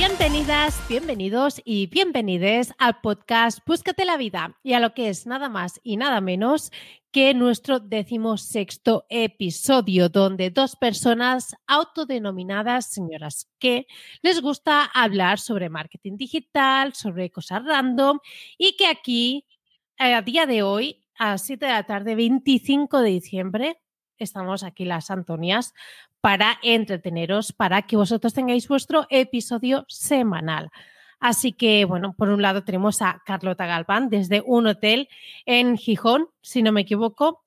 Bienvenidas, bienvenidos y bienvenides al podcast Búscate la vida y a lo que es nada más y nada menos que nuestro decimosexto episodio, donde dos personas autodenominadas señoras que les gusta hablar sobre marketing digital, sobre cosas random y que aquí, eh, a día de hoy, a 7 de la tarde, 25 de diciembre, estamos aquí las Antonias para entreteneros, para que vosotros tengáis vuestro episodio semanal. Así que, bueno, por un lado tenemos a Carlota Galván desde un hotel en Gijón, si no me equivoco,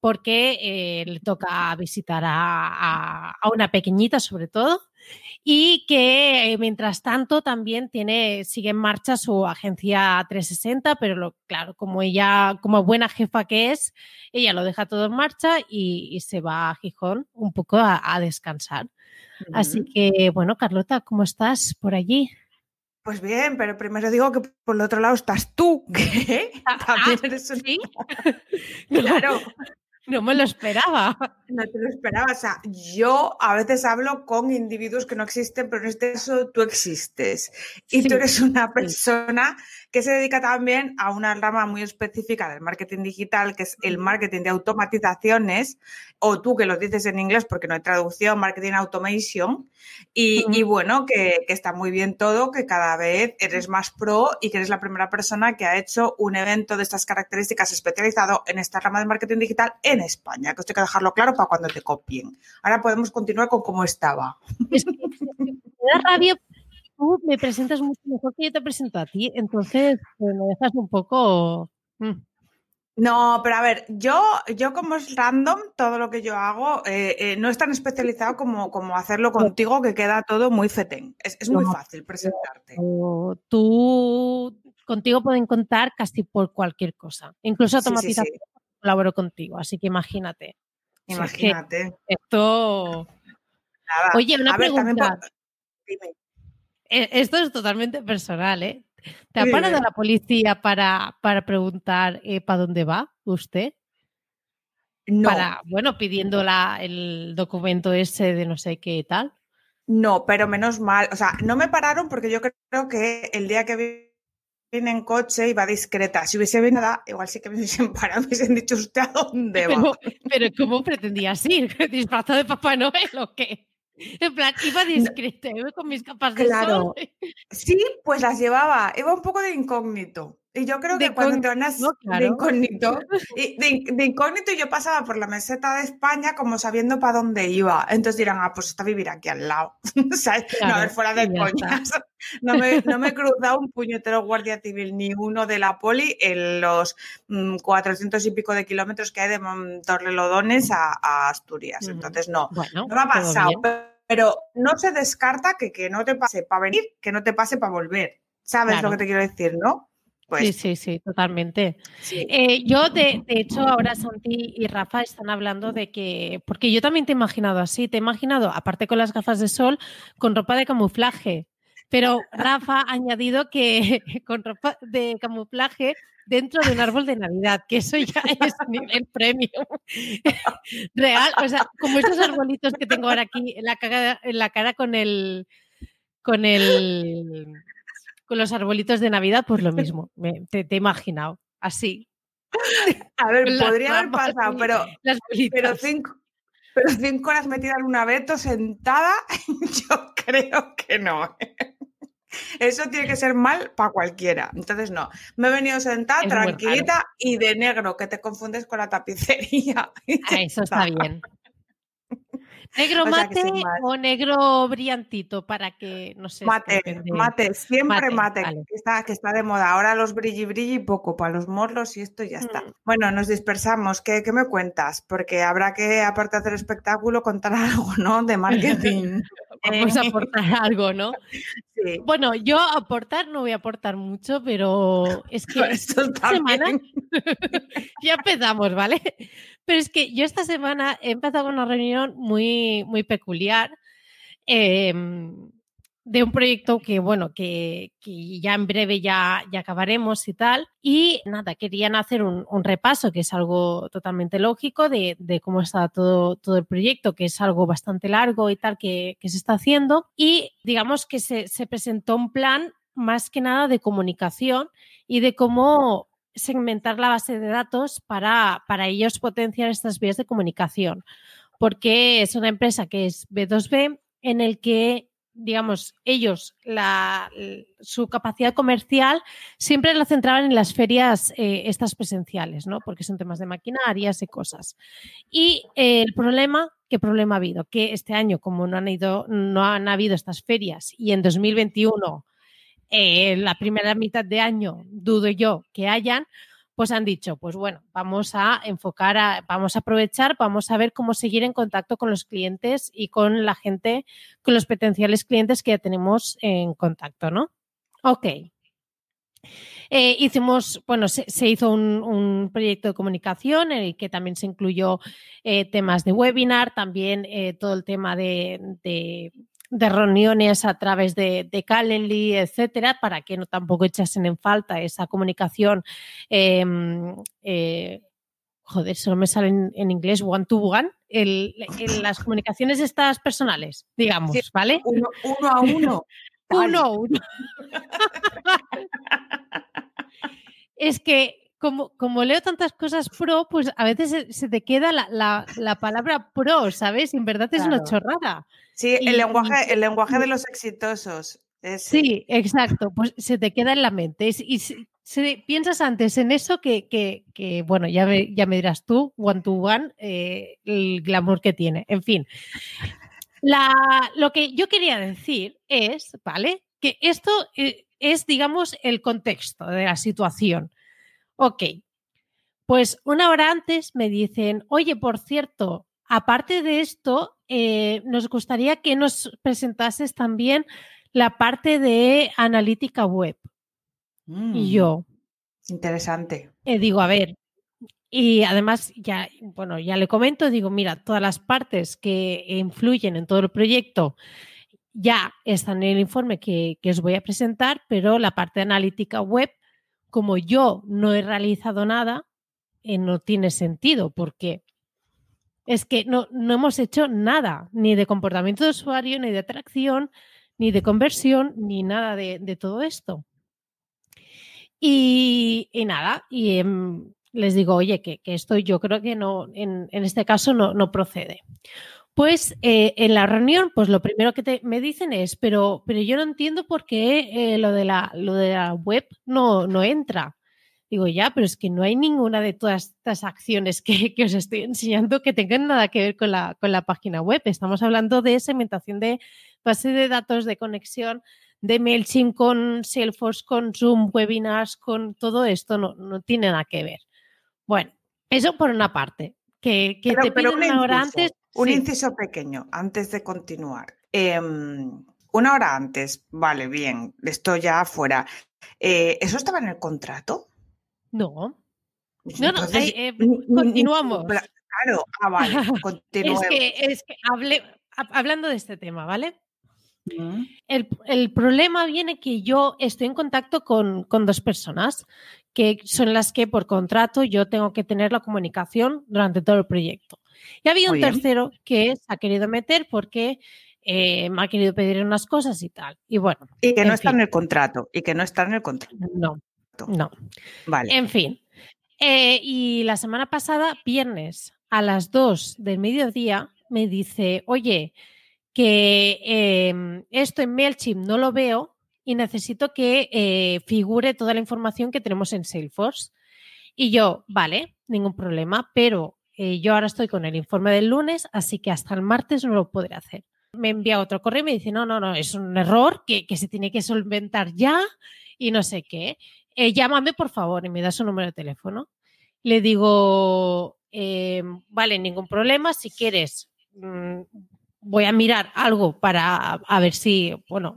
porque eh, le toca visitar a, a, una pequeñita sobre todo y que eh, mientras tanto también tiene, sigue en marcha su agencia 360, pero lo, claro, como ella, como buena jefa que es, ella lo deja todo en marcha y, y se va a Gijón un poco a, a descansar. Uh -huh. Así que, bueno, Carlota, ¿cómo estás por allí? Pues bien, pero primero digo que por el otro lado estás tú, que también eres un... ¿Sí? claro. No me lo esperaba. No te lo esperaba. O sea, yo a veces hablo con individuos que no existen, pero en este caso tú existes. Y sí, tú eres una persona que se dedica también a una rama muy específica del marketing digital, que es el marketing de automatizaciones, o tú que lo dices en inglés porque no hay traducción, marketing automation. Y, uh -huh. y bueno, que, que, está muy bien todo, que cada vez eres más pro y que eres la primera persona que ha hecho un evento de estas características especializado en esta rama del marketing digital en España, que esto hay que dejarlo claro para cuando te copien. Ahora podemos continuar con cómo estaba. Es que me da rabia, tú me presentas mucho mejor que yo te presento a ti, entonces pues, me dejas un poco... Mm. No, pero a ver, yo, yo como es random, todo lo que yo hago eh, eh, no es tan especializado como, como hacerlo contigo, que queda todo muy fetén. Es, es muy no, fácil presentarte. Tú, contigo pueden contar casi por cualquier cosa, incluso automatización. Sí, sí, sí. Colaboro contigo, así que imagínate. Imagínate. Es esto. Nada. Oye, una pregunta. Dime. Esto es totalmente personal, ¿eh? ¿Te ha parado la policía para, para preguntar eh, para dónde va usted? No. Para, bueno, pidiendo la, el documento ese de no sé qué tal. No, pero menos mal. O sea, no me pararon porque yo creo que el día que vine en coche iba discreta. Si hubiese venido nada, igual sí que me hubiesen parado, me hubiesen dicho usted a dónde va. Pero, pero ¿cómo pretendías ir? ¿Disfrazado de Papá Noel o qué? En plan, iba discreta, iba con mis capas de claro. sol. Sí, pues las llevaba. Iba un poco de incógnito. Y yo creo que de cuando te van no, claro. de incógnito, y de, de, incógnito yo pasaba por la meseta de España como sabiendo para dónde iba. Entonces dirán, ah, pues está vivir aquí al lado. No, a ver, fuera de coñas. No me, no me he cruzado un puñetero guardia civil ni uno de la poli en los mmm, 400 y pico de kilómetros que hay de mm, Torrelodones a, a Asturias. Entonces, no, bueno, no me ha pasado. Pero no se descarta que, que no te pase para venir, que no te pase para volver. ¿Sabes Claro. lo que te quiero decir, no? Pues, Sí, sí, sí, totalmente. sí. Eh, yo, de, de hecho, ahora Santi y Rafa están hablando de que, porque yo también te he imaginado así, te he imaginado, aparte con las gafas de sol, con ropa de camuflaje. Pero Rafa ha añadido que con ropa de camuflaje dentro de un árbol de Navidad, que eso ya es nivel premium. Real, o sea, como estos arbolitos que tengo ahora aquí en la cara, en la cara con el con el con los arbolitos de Navidad, pues lo mismo. Me, te, te, he imaginado así. A ver, podría haber pasado, pero, cinco, pero cinco horas metida en un abeto sentada, yo creo que no. Eso tiene que ser mal para cualquiera. Entonces, no. Me he venido sentada Es tranquilita y de negro, que te confundes con la tapicería. Ah, eso está bien. ¿Negro O mate o negro brillantito? Para que, no sé. Mate, mate, siempre Mate, mate, vale. que, está, que está de moda. Ahora los brilli brilli poco, para los morlos y esto ya está. Mm. Bueno, nos dispersamos. ¿Qué, qué me cuentas? Porque habrá que, aparte de hacer espectáculo, contar algo, ¿no? De marketing. Vamos a aportar algo, ¿no? Sí. Bueno, yo aportar no voy a aportar mucho, pero es que Esto esta semana ya empezamos, ¿vale? Pero es que yo esta semana he empezado una reunión muy, muy peculiar. eh, de un proyecto que, bueno, que, ya en breve ya, ya acabaremos y tal. Y nada, querían hacer un, repaso, que es algo totalmente lógico, de, cómo está todo, todo el proyecto, que es algo bastante largo y tal que, que se está haciendo. Y digamos que se, se presentó un plan más que nada de comunicación y de cómo segmentar la base de datos para, para ellos potenciar estas vías de comunicación. Porque es una empresa que es B2B en el que digamos, ellos, su capacidad comercial siempre la centraban en las ferias eh, estas presenciales, ¿no? Porque son temas de maquinarias y cosas. Y eh, el problema, ¿qué problema ha habido? Que este año, como no han, ido, no han habido estas ferias y en 2021, eh, la primera mitad de año, dudo yo que hayan, pues han dicho, pues bueno, vamos a enfocar, a, vamos a aprovechar, vamos a ver cómo seguir en contacto con los clientes y con la gente, con los potenciales clientes que ya tenemos en contacto, ¿no? Ok. Eh, hicimos, bueno, se, hizo un, proyecto de comunicación en el que también se incluyó eh, temas de webinar, también eh, todo el tema de de reuniones a través de, de Calendly, etcétera, para que no tampoco echasen en falta esa comunicación. Eh, eh, joder, solo me sale en, inglés one to one, el, el, las comunicaciones estas personales, digamos, sí, ¿vale? Uno, uno a uno. uno a uno. es que como, como, leo tantas cosas pro, pues a veces se, se te queda la, la, la, palabra pro, ¿sabes? En verdad es claro. una chorrada. Sí, el, y, lenguaje, el lenguaje de los exitosos. Sí, exacto. Pues se te queda en la mente. Y, se, piensas antes en eso que, que, que, bueno, ya me, ya me dirás tú, one to one, eh, el glamour que tiene. En fin. La, lo que yo quería decir es, ¿vale? Que esto eh, es, digamos, el contexto de la situación. Ok, pues una hora antes me dicen, oye, por cierto, aparte de esto, eh, nos gustaría que nos presentases también la parte de analítica web. Mm, y yo. Interesante. Eh, digo, a ver, y además ya, bueno, ya le comento, digo, mira, todas las partes que influyen en todo el proyecto ya están en el informe que, que os voy a presentar, pero la parte de analítica web como yo no he realizado nada, eh, no tiene sentido, porque es que no, no, hemos hecho nada, ni de comportamiento de usuario, ni de atracción, ni de conversión, ni nada de, de todo esto. Y, nada, y eh, les digo, oye, que, que, esto yo creo que no, en, en este caso no, no procede. Pues eh, en la reunión, pues lo primero que te, me dicen es, pero, pero yo no entiendo por qué eh, lo, de la, lo de la web no, no entra. Digo, ya, pero es que no hay ninguna de todas estas acciones que, que, os estoy enseñando que tengan nada que ver con la, con la página web. Estamos hablando de segmentación de base de datos, de conexión, de MailChimp con Salesforce, con Zoom, webinars, con todo esto, no, no tiene nada que ver. Bueno, eso por una parte. Que, que pero, te pero piden una hora antes un sí. inciso pequeño antes de continuar. Eh, una hora antes, vale, bien, esto ya fuera. Eh, ¿Eso estaba en el contrato? No. No, no, eh, eh, continuamos. Claro, ah, vale, continuemos. es que, es que hable, hablando de este tema, ¿vale? Mm. El, el, problema viene que yo estoy en contacto con, con, dos personas que son las que por contrato yo tengo que tener la comunicación durante todo el proyecto. Y había un tercero que se ha querido meter porque eh, me ha querido pedir unas cosas y tal. Y bueno. Y que no está en el contrato. Y que no está en el contrato. No. No. Vale. En fin. Eh, y la semana pasada, viernes, a las 2 del mediodía, me dice, oye, que eh, esto en MailChimp no lo veo y necesito que eh, figure toda la información que tenemos en Salesforce. Y yo, vale, ningún problema, pero eh, yo ahora estoy con el informe del lunes, así que hasta el martes no lo podré hacer. Me envía otro correo y me dice, no, no, no, es un error que, que se tiene que solventar ya y no sé qué. Eh, llámame, por favor, y me da su número de teléfono. Le digo, eh, vale, ningún problema, si quieres, mmm, voy a mirar algo para a ver si, bueno,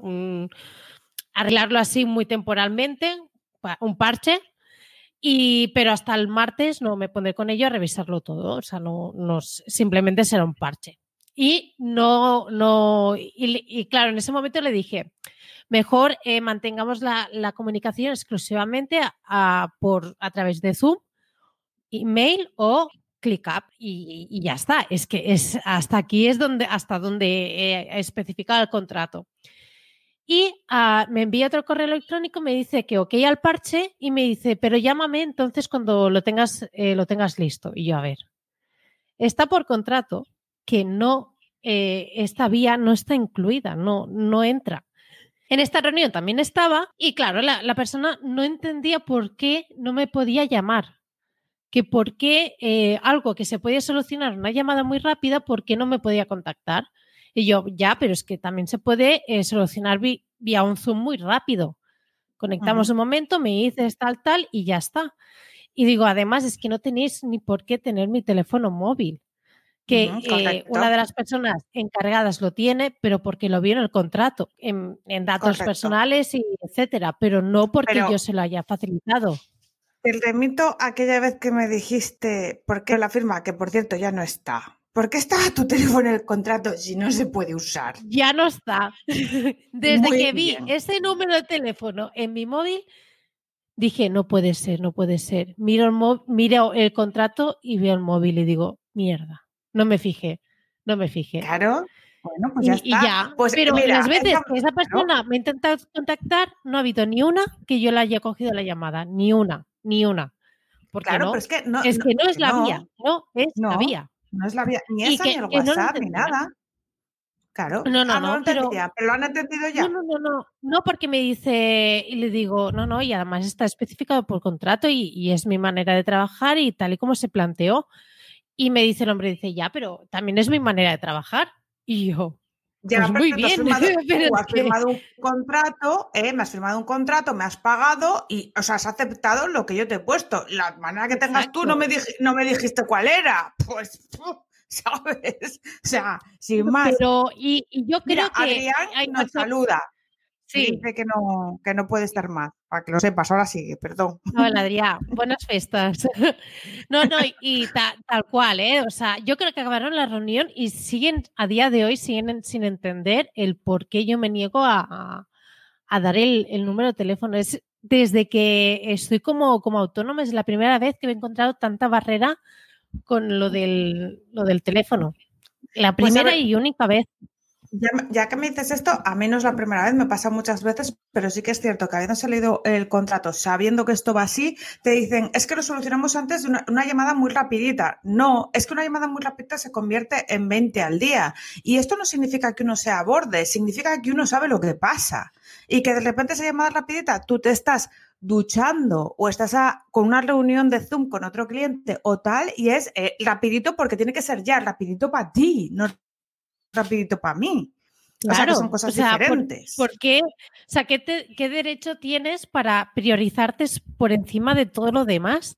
arreglarlo así muy temporalmente, un parche, y, pero hasta el martes no me pondré con ello a revisarlo todo. O sea, no, no simplemente será un parche. Y no, no, y, claro, en ese momento le dije, mejor eh, mantengamos la, comunicación exclusivamente a, por, a través de Zoom, email o ClickUp y, y ya está. Es que es hasta aquí es donde, hasta donde he especificado el contrato. Y ah, me envía otro correo electrónico, me dice que ok al parche y me dice, pero llámame entonces cuando lo tengas, eh, lo tengas listo. Y yo, a ver, está por contrato que no, eh, esta vía no está incluida, no, no entra. En esta reunión también estaba y claro, la, persona no entendía por qué no me podía llamar, que por qué eh, algo que se podía solucionar una llamada muy rápida, por qué no me podía contactar. Y yo, ya, pero es que también se puede eh, solucionar vía un Zoom muy rápido. Conectamos un momento, me dices tal, tal y ya está. Y digo, además es que no tenéis ni por qué tener mi teléfono móvil. Que eh, una de las personas encargadas lo tiene, pero porque lo vio en el contrato, en, datos personales y etcétera, pero no porque yo se lo haya facilitado. Te remito aquella vez que me dijiste, ¿por qué la firma? Que por cierto ya no está. ¿Por qué estaba tu teléfono en el contrato si no se puede usar? Ya no está. Desde que vi ese número de teléfono en mi móvil, dije, no puede ser, no puede ser. Miro el, miro el contrato y veo el móvil y digo, mierda. No me fijé, no me fijé. Claro. Bueno, pues ya está. Y ya. Pues pero las veces que esa persona me ha intentado contactar, no ha habido ni una que yo le haya cogido la llamada. Ni una, ni una. Porque claro, no, pero es que no es, que no es la vía, no es la vía. No es la vía, ni esa, ni el WhatsApp, ni nada. Claro. No, no, ah, no, pero, lo han entendido ya. No, no, no, no, porque me dice y le digo, no, no, y además está especificado por contrato y, es mi manera de trabajar y tal y como se planteó. Y me dice el hombre, dice, ya, pero también es mi manera de trabajar. Y yo, ya, pues muy bien. Has firmado, un contrato, eh, me has firmado un contrato, me has pagado y, o sea, has aceptado lo que yo te he puesto. La manera que tengas tú no me, no me dijiste cuál era. Pues, ¿sabes? O sea, sin más. Pero, y, yo creo que. Adrián nos saluda. Sí. Dice que no, que no puede estar más. Para que lo sepas, ahora sigue, perdón. Hola, Adrián. Buenas fiestas. No, no, y tal cual, ¿eh? O sea, yo creo que acabaron la reunión y siguen, a día de hoy, siguen sin entender el por qué yo me niego a, dar el, número de teléfono. Es desde que estoy como, como autónoma, es la primera vez que he encontrado tanta barrera con lo del, lo del teléfono. La pues primera y única vez. Ya, que me dices esto, a menos la primera vez, me pasa muchas veces, pero sí que es cierto que habiendo salido el contrato, sabiendo que esto va así, te dicen, es que lo solucionamos antes de una, llamada muy rapidita. No, es que una llamada muy rápida se convierte en 20 al día. Y esto no significa que uno sea borde, significa que uno sabe lo que pasa. Y que de repente esa llamada rapidita, tú te estás duchando o estás con una reunión de Zoom con otro cliente o tal, y es eh, rapidito porque tiene que ser ya rapidito para ti, rapidito para mí. Claro, o sea, que son cosas diferentes. Por, qué? O sea, ¿qué, ¿qué, derecho tienes para priorizarte por encima de todo lo demás?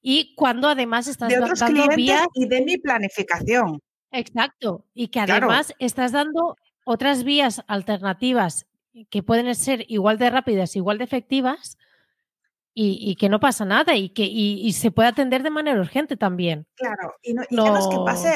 Y cuando además estás de otros dando vías... y de mi planificación. Exacto. Y que además estás dando otras vías alternativas que pueden ser igual de rápidas, igual de efectivas, y, que no pasa nada y que y, se puede atender de manera urgente también. Claro, y, no, Ya, no es que pase,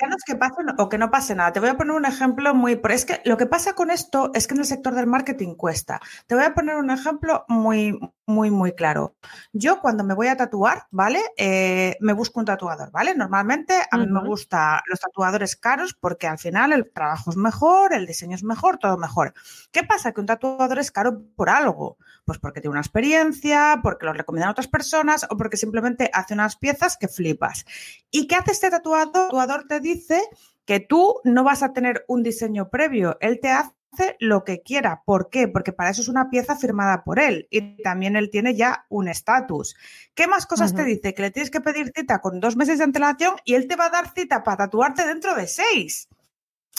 ya no es que pase o que no pase nada. Te voy a poner un ejemplo muy... Pero es que lo que pasa con esto es que en el sector del marketing cuesta. Te voy a poner un ejemplo muy, muy, muy claro. Yo cuando me voy a tatuar, ¿vale? Eh, me busco un tatuador, ¿vale? Normalmente a mí me gustan los tatuadores caros porque al final el trabajo es mejor, el diseño es mejor, todo mejor. ¿Qué pasa? Que un tatuador es caro por algo. Pues porque tiene una experiencia, porque lo recomiendan otras personas o porque simplemente hace unas piezas que flipas. ¿Y qué hace este tatuador? El tatuador te dice que tú no vas a tener un diseño previo, él te hace lo que quiera. ¿Por qué? Porque para eso es una pieza firmada por él y también él tiene ya un estatus. ¿Qué más cosas te dice? Que le tienes que pedir cita con dos meses de antelación y él te va a dar cita para tatuarte dentro de seis.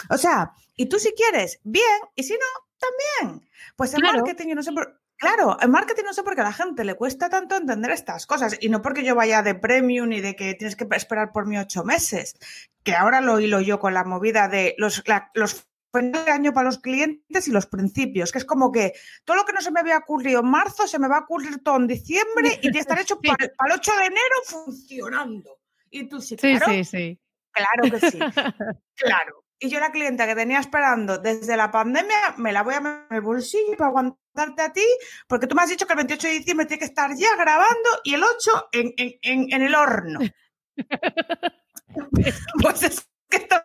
O sea, y tú si quieres, bien, y si no, también. Pues el marketing, yo no sé por, Claro, en marketing no sé por qué a la gente le cuesta tanto entender estas cosas y no porque yo vaya de premium ni de que tienes que esperar por mí ocho meses, que ahora lo hilo yo con la movida de los, los de año para los clientes y los principios, que es como que todo lo que no se me había ocurrido en marzo se me va a ocurrir todo en diciembre y tiene que estar hecho para, el 8 de enero funcionando. Y tú sí, claro. Sí, sí, sí. Claro que sí. claro. Y yo la clienta que tenía esperando desde la pandemia me la voy a meter en el bolsillo para aguantarte a ti, porque tú me has dicho que el 28 de diciembre tiene que estar ya grabando y el 8 en, en, en el horno. pues es que esto,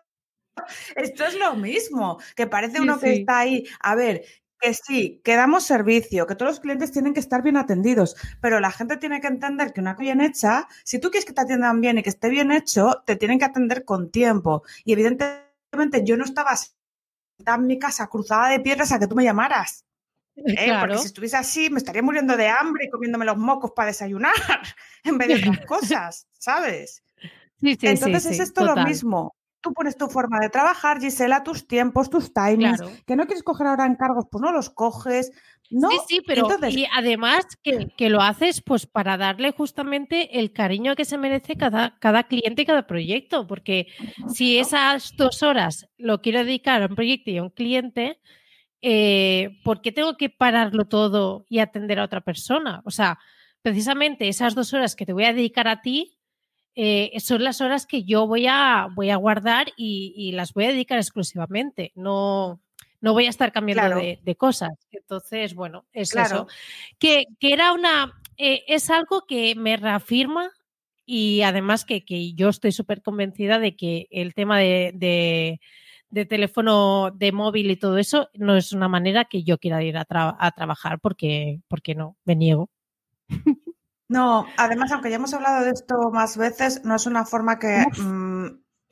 esto, es lo mismo, que parece uno que está ahí. A ver, que sí, que damos servicio, que todos los clientes tienen que estar bien atendidos, pero la gente tiene que entender que una cosa bien hecha, si tú quieres que te atiendan bien y que esté bien hecho, te tienen que atender con tiempo. Y evidentemente yo no estaba en mi casa cruzada de piedras a que tú me llamaras. ¿eh? Porque si estuviese así, me estaría muriendo de hambre y comiéndome los mocos para desayunar en vez de otras cosas, ¿sabes? Entonces es esto lo mismo. Tú pones tu forma de trabajar, Gisela, tus tiempos, tus timings. Que no quieres coger ahora encargos, pues no los coges. No, sí, sí, pero y además que, lo haces pues para darle justamente el cariño que se merece cada, cada cliente y cada proyecto, porque si esas dos horas lo quiero dedicar a un proyecto y a un cliente, eh, ¿por qué tengo que pararlo todo y atender a otra persona? O sea, precisamente esas dos horas que te voy a dedicar a ti eh, son las horas que yo voy a, voy a guardar y, las voy a dedicar exclusivamente. No, no voy a estar cambiando de, cosas. Entonces, bueno, es eso. Que, era una, eh, es algo que me reafirma y además que, yo estoy súper convencida de que el tema de, teléfono de móvil y todo eso no es una manera que yo quiera ir a, a trabajar porque, porque no, me niego. No, además, aunque ya hemos hablado de esto más veces, no es una forma que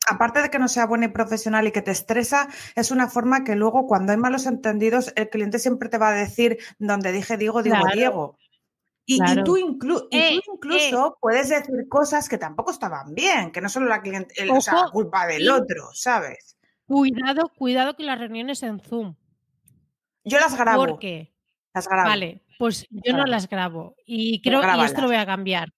aparte de que no sea buena y profesional y que te estresa, es una forma que luego cuando hay malos entendidos, el cliente siempre te va a decir, donde dije digo, digo Diego. Y, tú, eh, incluso eh. puedes decir cosas que tampoco estaban bien, que no solo la, cliente, o sea, culpa del otro, ¿sabes? Cuidado, cuidado que las reuniones en Zoom. Yo las grabo. ¿Por qué? Las grabo. Vale, pues yo no las grabo. Y creo que esto lo voy a cambiar.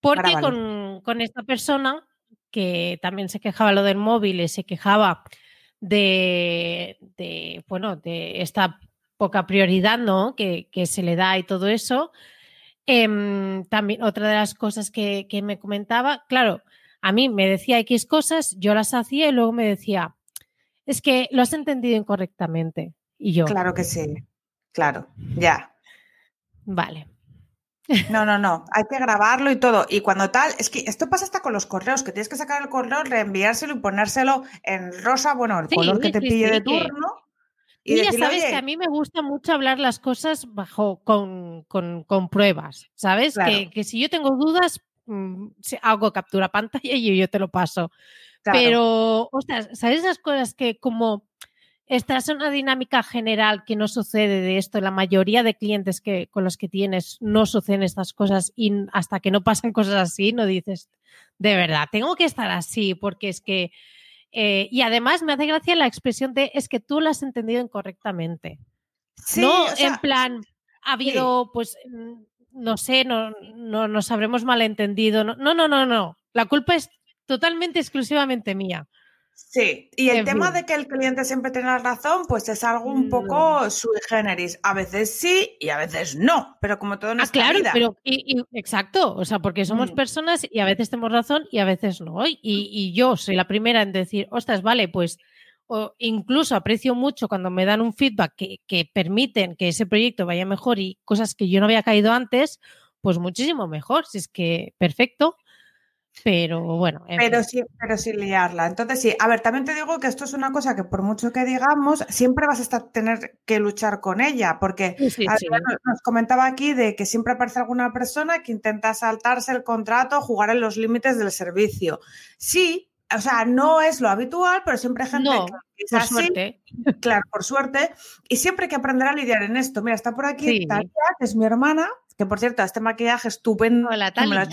Porque con, con, esta persona que también se quejaba lo del móvil y se quejaba de, bueno, de esta poca prioridad ¿no? que, se le da y todo eso. Em, también otra de las cosas que, me comentaba, claro, a mí me decía X cosas, yo las hacía y luego me decía, es que lo has entendido incorrectamente. Y yo. Claro que sí, claro, ya. Vale. No, no, no, hay que grabarlo y todo. Y cuando tal, es que esto pasa hasta con los correos, que tienes que sacar el correo, reenviárselo y ponérselo en rosa, bueno, el color que te pille de turno. Y, ya sabes que a mí me gusta mucho hablar las cosas bajo con, pruebas, ¿sabes? Que, si yo tengo dudas, mm, hago captura pantalla y yo te lo paso. Pero, ostras, ¿sabes esas cosas que como esta es una dinámica general que no sucede de esto. La mayoría de clientes que, con los que tienes no suceden estas cosas y hasta que no pasan cosas así no dices, de verdad, tengo que estar así porque es que... Eh, y además me hace gracia la expresión de es que tú lo has entendido incorrectamente. no en plan, ha habido, pues, mm, no sé, no, no nos habremos malentendido. No, no, no, no, no. La culpa es totalmente, exclusivamente mía. Sí, y el tema de que el cliente siempre tenga razón, pues es algo un poco sui generis. A veces sí y a veces no, pero como todo en ah, claro, pero exacto, o sea, porque somos mm. personas y a veces tenemos razón y a veces no. Y, y yo soy la primera en decir, ostras, vale, pues o incluso aprecio mucho cuando me dan un feedback que, que permiten que ese proyecto vaya mejor y cosas que yo no había caído antes, pues muchísimo mejor, si es que perfecto. Pero bueno. Pero, sí, pero sin liarla. Entonces, sí, a ver, también te digo que esto es una cosa que por mucho que digamos, siempre vas a estar, tener que luchar con ella, porque nos comentaba aquí de que siempre aparece alguna persona que intenta saltarse el contrato, jugar en los límites del servicio. Sí, o sea, no es lo habitual, pero siempre hay gente que es por suerte. Claro, por suerte. Y siempre hay que aprender a lidiar en esto. Mira, está por aquí Talia, que es mi hermana, que por cierto, este maquillaje estupendo. Hola, Talia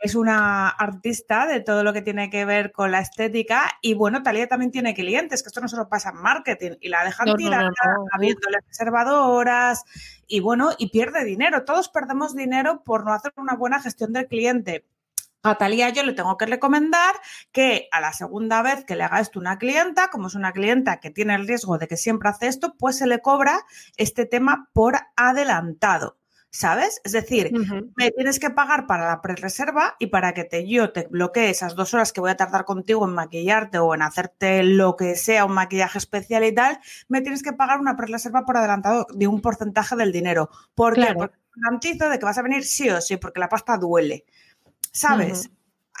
es una artista de todo lo que tiene que ver con la estética y bueno, Talía también tiene clientes, que esto no solo pasa en marketing y la dejan tirar habiéndole reservadoras y bueno, y pierde dinero. Todos perdemos dinero por no hacer una buena gestión del cliente. A Talía yo le tengo que recomendar que a la segunda vez que le haga esto una clienta, como es una clienta que tiene el riesgo de que siempre hace esto, pues se le cobra este tema por adelantado. ¿Sabes? Es decir, me tienes que pagar para la pre-reserva y para que te, yo te bloquee esas dos horas que voy a tardar contigo en maquillarte o en hacerte lo que sea, un maquillaje especial y tal, me tienes que pagar una pre-reserva por adelantado de un porcentaje del dinero. ¿Por qué? Porque garantizo de que vas a venir sí o sí, porque la pasta duele, ¿sabes?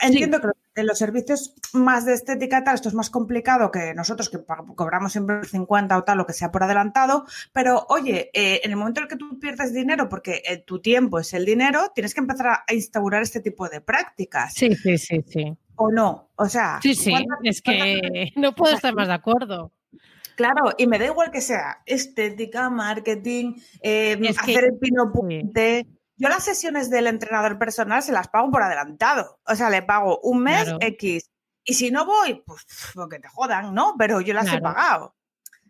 Entiendo que en los servicios más de estética tal, esto es más complicado que nosotros que cobramos siempre 50 o tal, lo que sea por adelantado, pero oye, eh, en el momento en el que tú pierdes dinero, porque eh, tu tiempo es el dinero, tienes que empezar a instaurar este tipo de prácticas. Sí, sí, sí, sí. ¿O no? O sea, sí, sí, es que no puedo estar más de acuerdo. Claro, y me da igual que sea estética, marketing, eh, hacer el pino puente. Yo las sesiones del entrenador personal se las pago por adelantado. O sea, le pago un mes X. Y si no voy, pues que te jodan, ¿no? Pero yo las he pagado.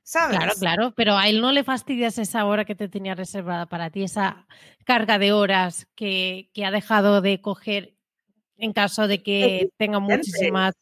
¿Sabes? Claro, claro, pero a él no le fastidias esa hora que te tenía reservada para ti, esa carga de horas que, ha dejado de coger en caso de que tenga muchísimas.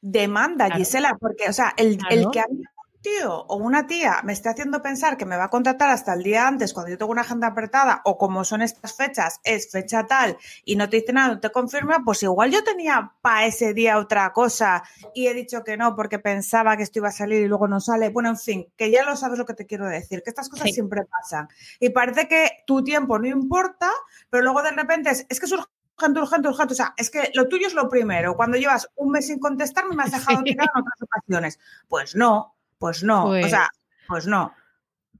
Demanda, Gisela, porque, o sea, el, el que a mí tío o una tía me está haciendo pensar que me va a contratar hasta el día antes cuando yo tengo una agenda apretada o como son estas fechas, es fecha tal y no te dice nada, no te confirma, pues igual yo tenía para ese día otra cosa y he dicho que no porque pensaba que esto iba a salir y luego no sale. Bueno, en fin, que ya lo sabes lo que te quiero decir, que estas cosas siempre pasan. Y parece que tu tiempo no importa, pero luego de repente es, es que es urgente, urgente, urgente. O sea, es que lo tuyo es lo primero. Cuando llevas un mes sin contestarme, me has dejado tirar en otras ocasiones. Pues no, pues no, o sea, pues, no.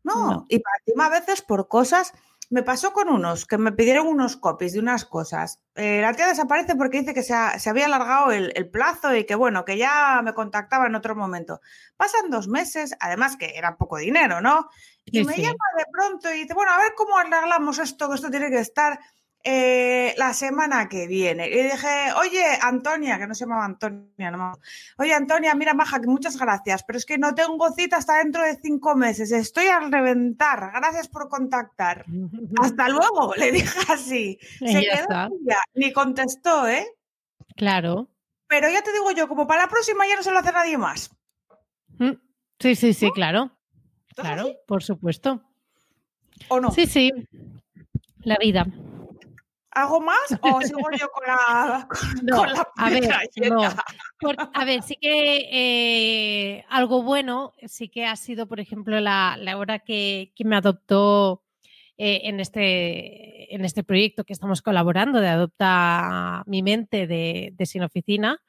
no. y para encima a veces por cosas, me pasó con unos que me pidieron unos copies de unas cosas. Eh, la tía desaparece porque dice que se, había alargado el, plazo y que bueno, que ya me contactaba en otro momento. Pasan dos meses, además que era poco dinero, ¿no? Y me llama de pronto y dice, bueno, a ver cómo arreglamos esto, que esto tiene que estar eh, la semana que viene. Y dije, oye, Antonia, que no se llamaba Antonia, no Oye, Antonia, mira, Maja, que muchas gracias, pero es que no tengo cita hasta dentro de cinco meses. Estoy al reventar. Gracias por contactar. hasta luego, le dije así. Se quedó ni contestó, ¿eh? Claro. Pero ya te digo yo, como para la próxima ya no se lo hace nadie más. Mm, sí, sí, sí, claro. Claro, por supuesto. ¿O no? Sí, sí. La vida. ¿Hago más o sigo yo con la, no, a ver, a ver, sí que eh, algo bueno sí que ha sido, por ejemplo, la, hora que, me adoptó eh, en, este, en este proyecto que estamos colaborando de Adopta mi mente de, de Sin Oficina.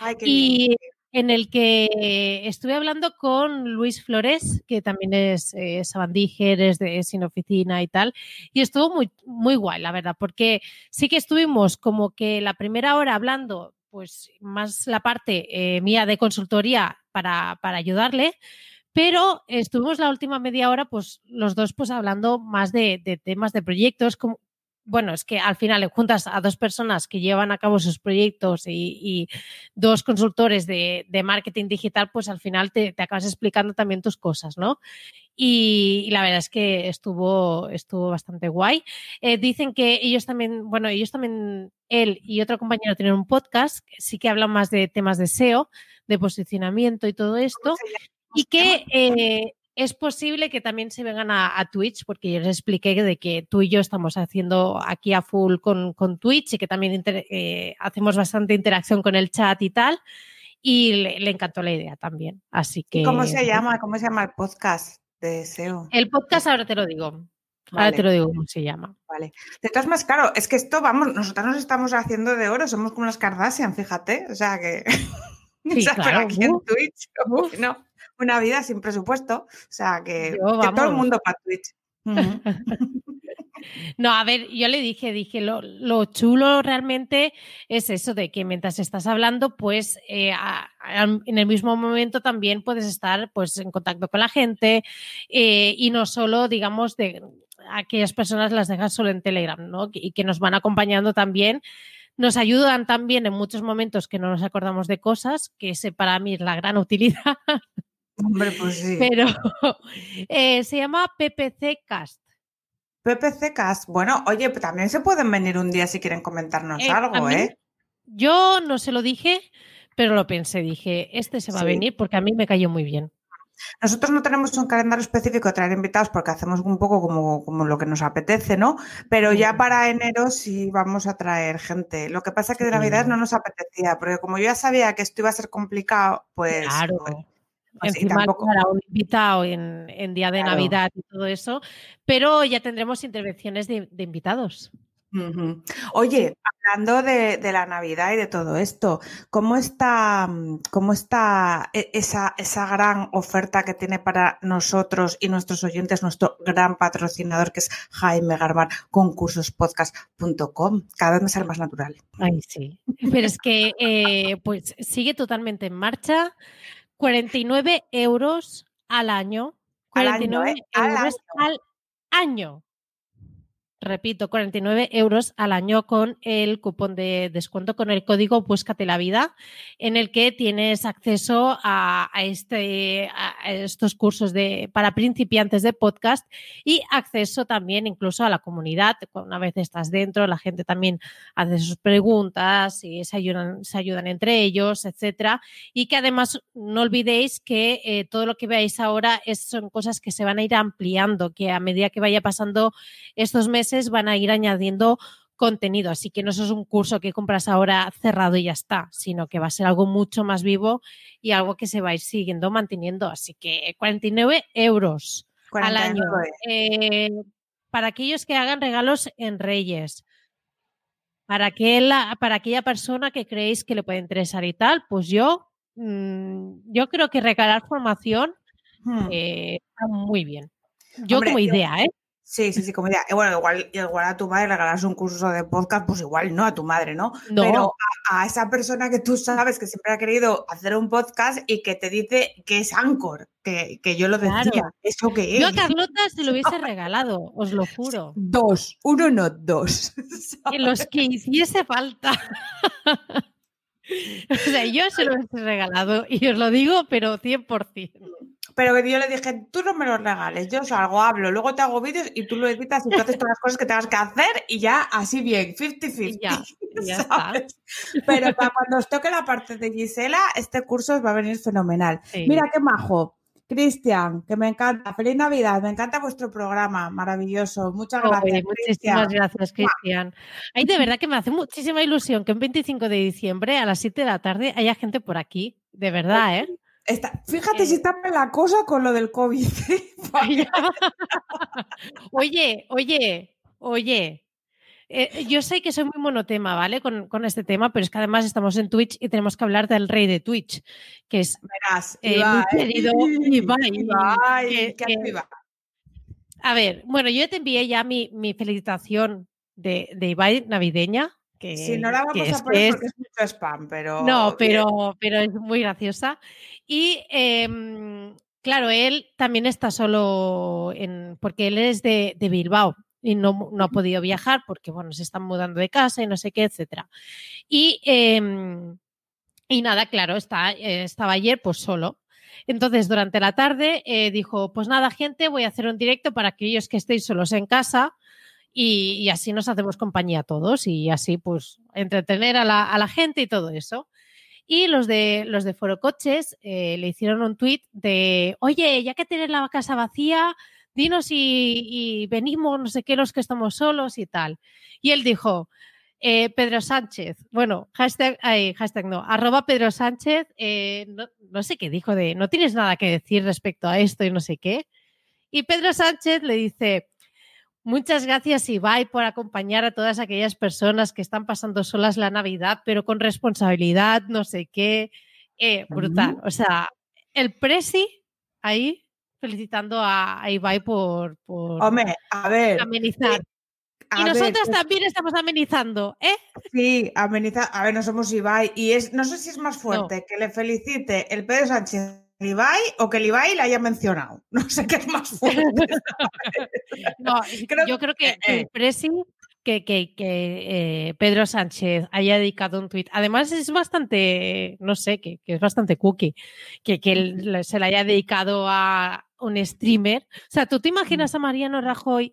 Ay, qué y, en el que estuve hablando con Luis Flores, que también es eh, sabandíger, es de Sin Oficina y tal, y estuvo muy, muy guay, la verdad, porque sí que estuvimos como que la primera hora hablando, pues más la parte eh, mía de consultoría para, para ayudarle, pero estuvimos la última media hora, pues los dos, pues hablando más de, de temas de proyectos, como, bueno, es que al final juntas a dos personas que llevan a cabo sus proyectos y, dos consultores de, marketing digital, pues al final te, acabas explicando también tus cosas, ¿no? Y, la verdad es que estuvo, estuvo bastante guay. Eh, dicen que ellos también, bueno, ellos también, él y otro compañero tienen un podcast, sí que hablan más de temas de SEO, de posicionamiento y todo esto. Y que eh, es posible que también se vengan a, Twitch, porque yo les expliqué de que tú y yo estamos haciendo aquí a full con, Twitch y que también eh, hacemos bastante interacción con el chat y tal. Y le, encantó la idea también. Así que. ¿Cómo se llama? ¿Cómo se llama el podcast de SEO? El podcast ahora te lo digo. Ahora te lo digo cómo se llama. Vale. De todas más, claro, es que esto, vamos, nosotros nos estamos haciendo de oro, somos como las Kardashian, fíjate. O sea que. Sí, claro. aquí en Twitch, no una vida sin presupuesto. O sea, que, todo el mundo para Twitch. No, a ver, yo le dije, dije, lo, chulo realmente es eso de que mientras estás hablando, pues eh, en el mismo momento también puedes estar pues en contacto con la gente eh, y no solo, digamos, de aquellas personas las dejas solo en Telegram, ¿no? Y que nos van acompañando también. Nos ayudan también en muchos momentos que no nos acordamos de cosas, que ese para mí es la gran utilidad. Hombre, pues sí. Pero eh, se llama PPC Cast. PPC Cast. Bueno, oye, también se pueden venir un día si quieren comentarnos eh, algo, ¿eh? Yo no se lo dije, pero lo pensé. Dije, este se va a venir porque a mí me cayó muy bien. Nosotros no tenemos un calendario específico de traer invitados porque hacemos un poco como, como lo que nos apetece, ¿no? Pero ya para enero sí vamos a traer gente. Lo que pasa es que de Navidad no nos apetecía, porque como yo ya sabía que esto iba a ser complicado, pues... Claro. pues, Encima tampoco- para un invitado en, en día de Claro. Navidad y todo eso, pero ya tendremos intervenciones de, de invitados. Oye, hablando de, de la Navidad y de todo esto, ¿cómo está, cómo está e- esa, esa gran oferta que tiene para nosotros y nuestros oyentes nuestro gran patrocinador que es Jaime Garbar, concursospodcast.com? Cada vez me sale más natural. Ay, sí. Pero es que eh, pues sigue totalmente en marcha. 49 euros al año. Al año, 49 ¿eh? Al euros al año. Repito, 49 euros al año con el cupón de descuento, con el código Búscate la Vida, en el que tienes acceso a, este, a estos cursos de, para principiantes de podcast y acceso también incluso a la comunidad. Una vez estás dentro, la gente también hace sus preguntas y se ayudan, se ayudan entre ellos, etcétera. Y que además no olvidéis que eh, todo lo que veáis ahora es, son cosas que se van a ir ampliando, que a medida que vaya pasando estos meses van a ir añadiendo contenido. Así que no eso es un curso que compras ahora cerrado y ya está, sino que va a ser algo mucho más vivo y algo que se va a ir siguiendo, manteniendo. Así que 49 euros al año. 49. Eh, para aquellos que hagan regalos en Reyes, para, aquella, para aquella persona que creéis que le puede interesar y tal, pues yo, mm, yo creo que regalar formación Hmm. eh, está muy bien. Yo Hombre, como idea, ¿eh? Sí, sí, sí, como. Y bueno, igual, igual a tu madre regalas un curso de podcast, pues igual no a tu madre, ¿no? No. Pero a, a esa persona que tú sabes que siempre ha querido hacer un podcast y que te dice que es Anchor, que, que yo lo decía, Claro. ¿eso qué Yo a es? Carlota se lo hubiese regalado, os lo juro. Dos, uno no dos. En los que hiciese falta. o sea, yo se lo hubiese regalado y os lo digo, pero 100%. Pero yo le dije, tú no me los regales, yo salgo, hablo, luego te hago vídeos y tú lo editas y tú haces todas las cosas que tengas que hacer y ya así bien, 50-50. Y ya, está. ¿sabes? Pero para cuando os toque la parte de Gisela, este curso os va a venir fenomenal. Sí. Mira qué majo. Cristian, que me encanta. Feliz Navidad, me encanta vuestro programa, maravilloso. Muchas gracias. Oye, muchísimas Cristian. gracias, Cristian. Ay, de verdad que me hace muchísima ilusión que el 25 de diciembre a las 7 de la tarde haya gente por aquí. De verdad, ¿eh? Está- fíjate Eh. si está la cosa con lo del COVID. oye, oye, oye. Eh, yo sé que soy muy monotema, ¿vale? Con, con este tema, pero es que además estamos en Twitch y tenemos que hablar del rey de Twitch, que es Verás, Eh, Ibai. mi querido Ibai, Ibai, que- ¿qué que- hace Ibai? A ver, bueno, yo te envié ya mi, mi felicitación de, de Ibai navideña. Que, Si no la vamos a poner es- porque es mucho spam, pero. No, pero, pero es muy graciosa. Y em, claro, él también está solo en. porque él es de, de Bilbao y no, no ha podido viajar porque, bueno, se están mudando de casa y no sé qué, etcétera. Y, em, y nada, claro, está, eh, estaba ayer pues solo. Entonces, durante la tarde eh, dijo, pues nada, gente, voy a hacer un directo para aquellos que estéis solos en casa y, así nos hacemos compañía todos y así pues entretener a la, gente y todo eso. Y los de los de Foro Coches eh, le hicieron un tuit de, oye, ya que tienes la casa vacía, dinos y, venimos, no sé qué, los que estamos solos y tal. Y él dijo, eh, Pedro Sánchez, bueno, hashtag, hashtag no, arroba Pedro Sánchez, eh, no, no sé qué dijo de, no tienes nada que decir respecto a esto y no sé qué. Y Pedro Sánchez le dice, muchas gracias Ibai por acompañar a todas aquellas personas que están pasando solas la Navidad, pero con responsabilidad, no sé qué. Eh, brutal. O sea, el Presi ahí felicitando a, a Ibai por, por Hombre, a ver. amenizar. a y ver, nosotros también estamos amenizando, ¿eh? Sí, ameniza. A ver, no somos Ibai. Y es, no sé si es más fuerte que le felicite el Pedro Sánchez Ibai o que el Ibai le haya mencionado. No sé qué es más fuerte. No, Creo- yo creo que eh, el eh. Presi, que, que, que, eh, Pedro Sánchez haya dedicado un tuit. Además, es bastante, no sé, que, que es bastante cookie, que, que él se le haya dedicado a un streamer. O sea, ¿tú te imaginas a Mariano Rajoy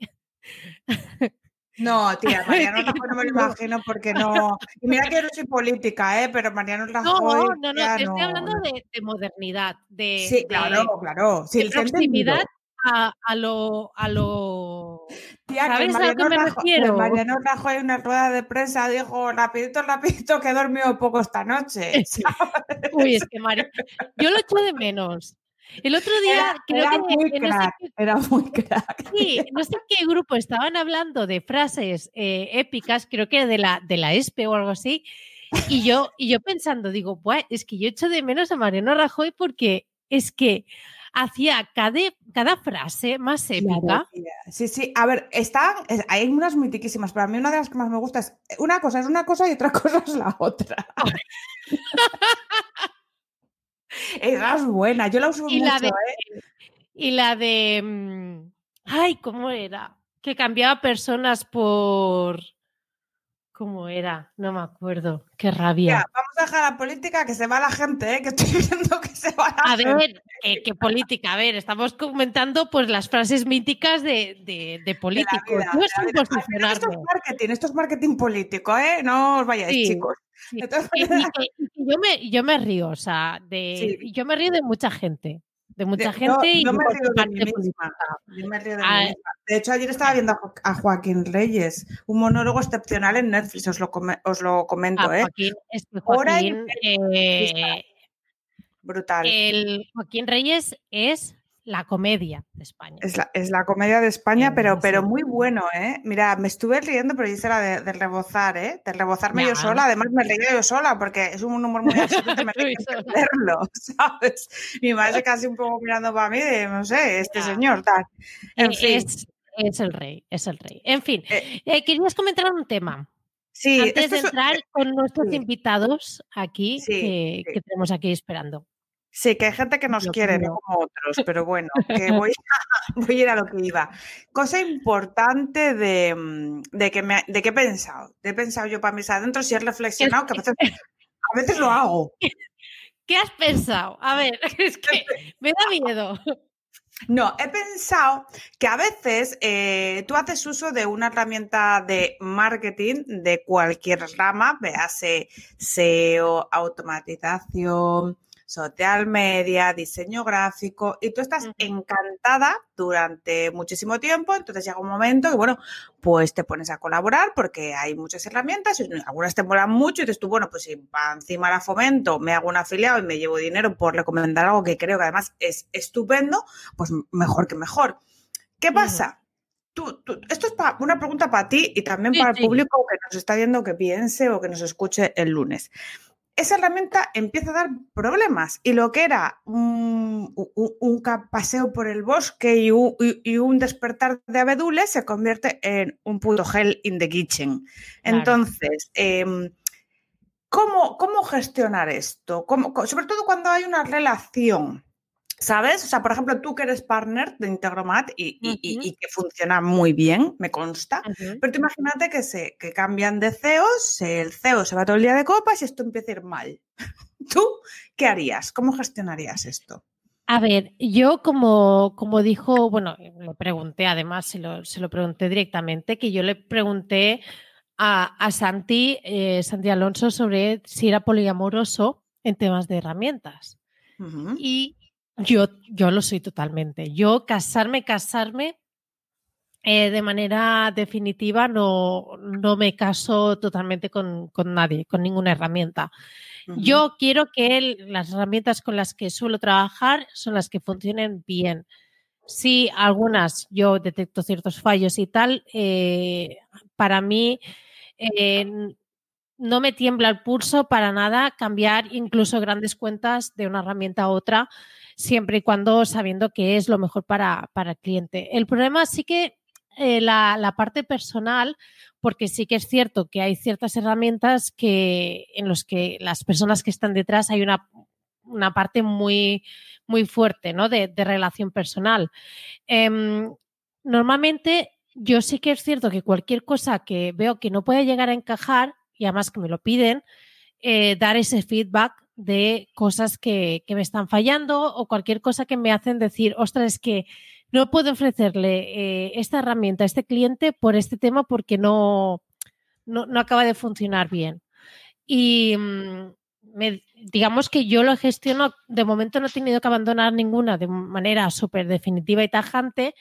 No, tía, Mariano Rajoy no me lo imagino porque no. Y mira que yo no soy política, ¿eh? pero Mariano Rajoy. No, no, no, te estoy hablando de, modernidad. De, sí, claro, claro. Sí, de proximidad a, a, lo. A lo Tía, ¿Sabes a lo que me Rajoy, refiero? Mariano Rajoy en una rueda de prensa dijo: rapidito, rapidito, que he dormido poco esta noche. Uy, es que Mariano. Yo lo echo de menos. El otro día era, muy crack, era muy crack. Sí, no sé qué grupo estaban hablando de frases eh, épicas, creo que de la, de la ESPE o algo así, y yo, y yo pensando, digo, es que yo echo de menos a Mariano Rajoy porque es que hacía cada, cada frase más épica. sí, sí, a ver, están, hay unas mitiquísimas, pero a mí una de las que más me gusta es, una cosa es una cosa y otra cosa es la otra. Esa es buena, yo la uso y mucho, la de, ¿eh? Y la de. Mm, ay, ¿cómo era? Que cambiaba personas por. ¿Cómo era? No me acuerdo. Qué rabia. vamos a dejar la política que se va la gente, ¿eh? que estoy viendo que se va la gente. A ver, ¿qué, política? A ver, estamos comentando pues las frases míticas de, de, políticos. no es Esto es marketing, esto es marketing político, ¿eh? No os vayáis, chicos. yo, me, yo me río, o sea, de, yo me río de mucha gente. De mucha gente y yo me río de mí misma. Yo me río de mí misma. De hecho, ayer estaba viendo a Joaquín Reyes, un monólogo excepcional en Netflix, os lo, os lo comento, ¿eh? Joaquín, es que Joaquín, eh, brutal. El Joaquín Reyes es la comedia de España. Es la, es la comedia de España, pero, pero muy bueno, ¿eh? Mira, me estuve riendo, pero dice la de, rebozar, ¿eh? De rebozarme yo sola. Además, me reía yo sola porque es un humor muy absurdo me verlo, ¿sabes? Mi madre casi un poco mirando para mí de, no sé, este señor, tal. En fin. Es, el rey, es el rey. En fin, eh, eh, querías comentar un tema. Sí, antes de entrar con nuestros invitados aquí que, que tenemos aquí esperando. Sí, que hay gente que nos quiere, no como otros, pero bueno, que voy a, voy a ir a lo que iba. Cosa importante de, mm, de que, me, de que he pensado. He pensado yo para mis adentros y he reflexionado que a veces, a veces lo hago. ¿Qué has pensado? A ver, es que me da miedo. No, he pensado que a veces eh, tú haces uso de una herramienta de marketing de cualquier rama, véase SEO, automatización, social media, diseño gráfico, y tú estás encantada durante muchísimo tiempo, entonces llega un momento que, bueno, pues te pones a colaborar porque hay muchas herramientas, y algunas te molan mucho y dices tú, bueno, pues si encima la fomento, me hago un afiliado y me llevo dinero por recomendar algo que creo que además es estupendo, pues mejor que mejor. ¿Qué pasa? Tú, esto es una pregunta para ti y también para el público que nos está viendo que piense o que nos escuche el lunes esa herramienta empieza a dar problemas y lo que era un, paseo por el bosque y un, despertar de abedules se convierte en un puto hell in the kitchen. Entonces, em, ¿cómo, ¿cómo, gestionar esto? sobre todo cuando hay una relación ¿Sabes? O sea, por ejemplo, tú que eres partner de Integromat y, que funciona muy bien, me consta, pero tú imagínate que, se, que cambian de CEOs, el CEO se va todo el día de copas y esto empieza a ir mal. ¿Tú qué harías? ¿Cómo gestionarías esto? A ver, yo como, como dijo, bueno, le pregunté, además se lo, se lo pregunté directamente, que yo le pregunté a, Santi, eh, Santi Alonso sobre si era poliamoroso en temas de herramientas. Y yo, yo lo soy totalmente. Yo casarme, casarme, eh, de manera definitiva no, no me caso totalmente con, nadie, con ninguna herramienta. Yo quiero que las herramientas con las que suelo trabajar son las que funcionen bien. Sí, algunas yo detecto ciertos fallos y tal, eh, para mí eh, no me tiembla el pulso para nada cambiar incluso grandes cuentas de una herramienta a otra siempre y cuando sabiendo que es lo mejor para, el cliente. El problema sí que eh, la, parte personal, porque sí que es cierto que hay ciertas herramientas que en los que las personas que están detrás hay una, parte muy, muy fuerte ¿no? de, relación personal. Em, normalmente yo sí que es cierto que cualquier cosa que veo que no puede llegar a encajar, y además que me lo piden, eh, dar ese feedback de cosas que, me están fallando o cualquier cosa que me hacen decir, ostras, es que no puedo ofrecerle eh, esta herramienta a este cliente por este tema porque no, no, acaba de funcionar bien. Y mm, digamos que yo lo gestiono, de momento no he tenido que abandonar ninguna de manera súper definitiva y tajante,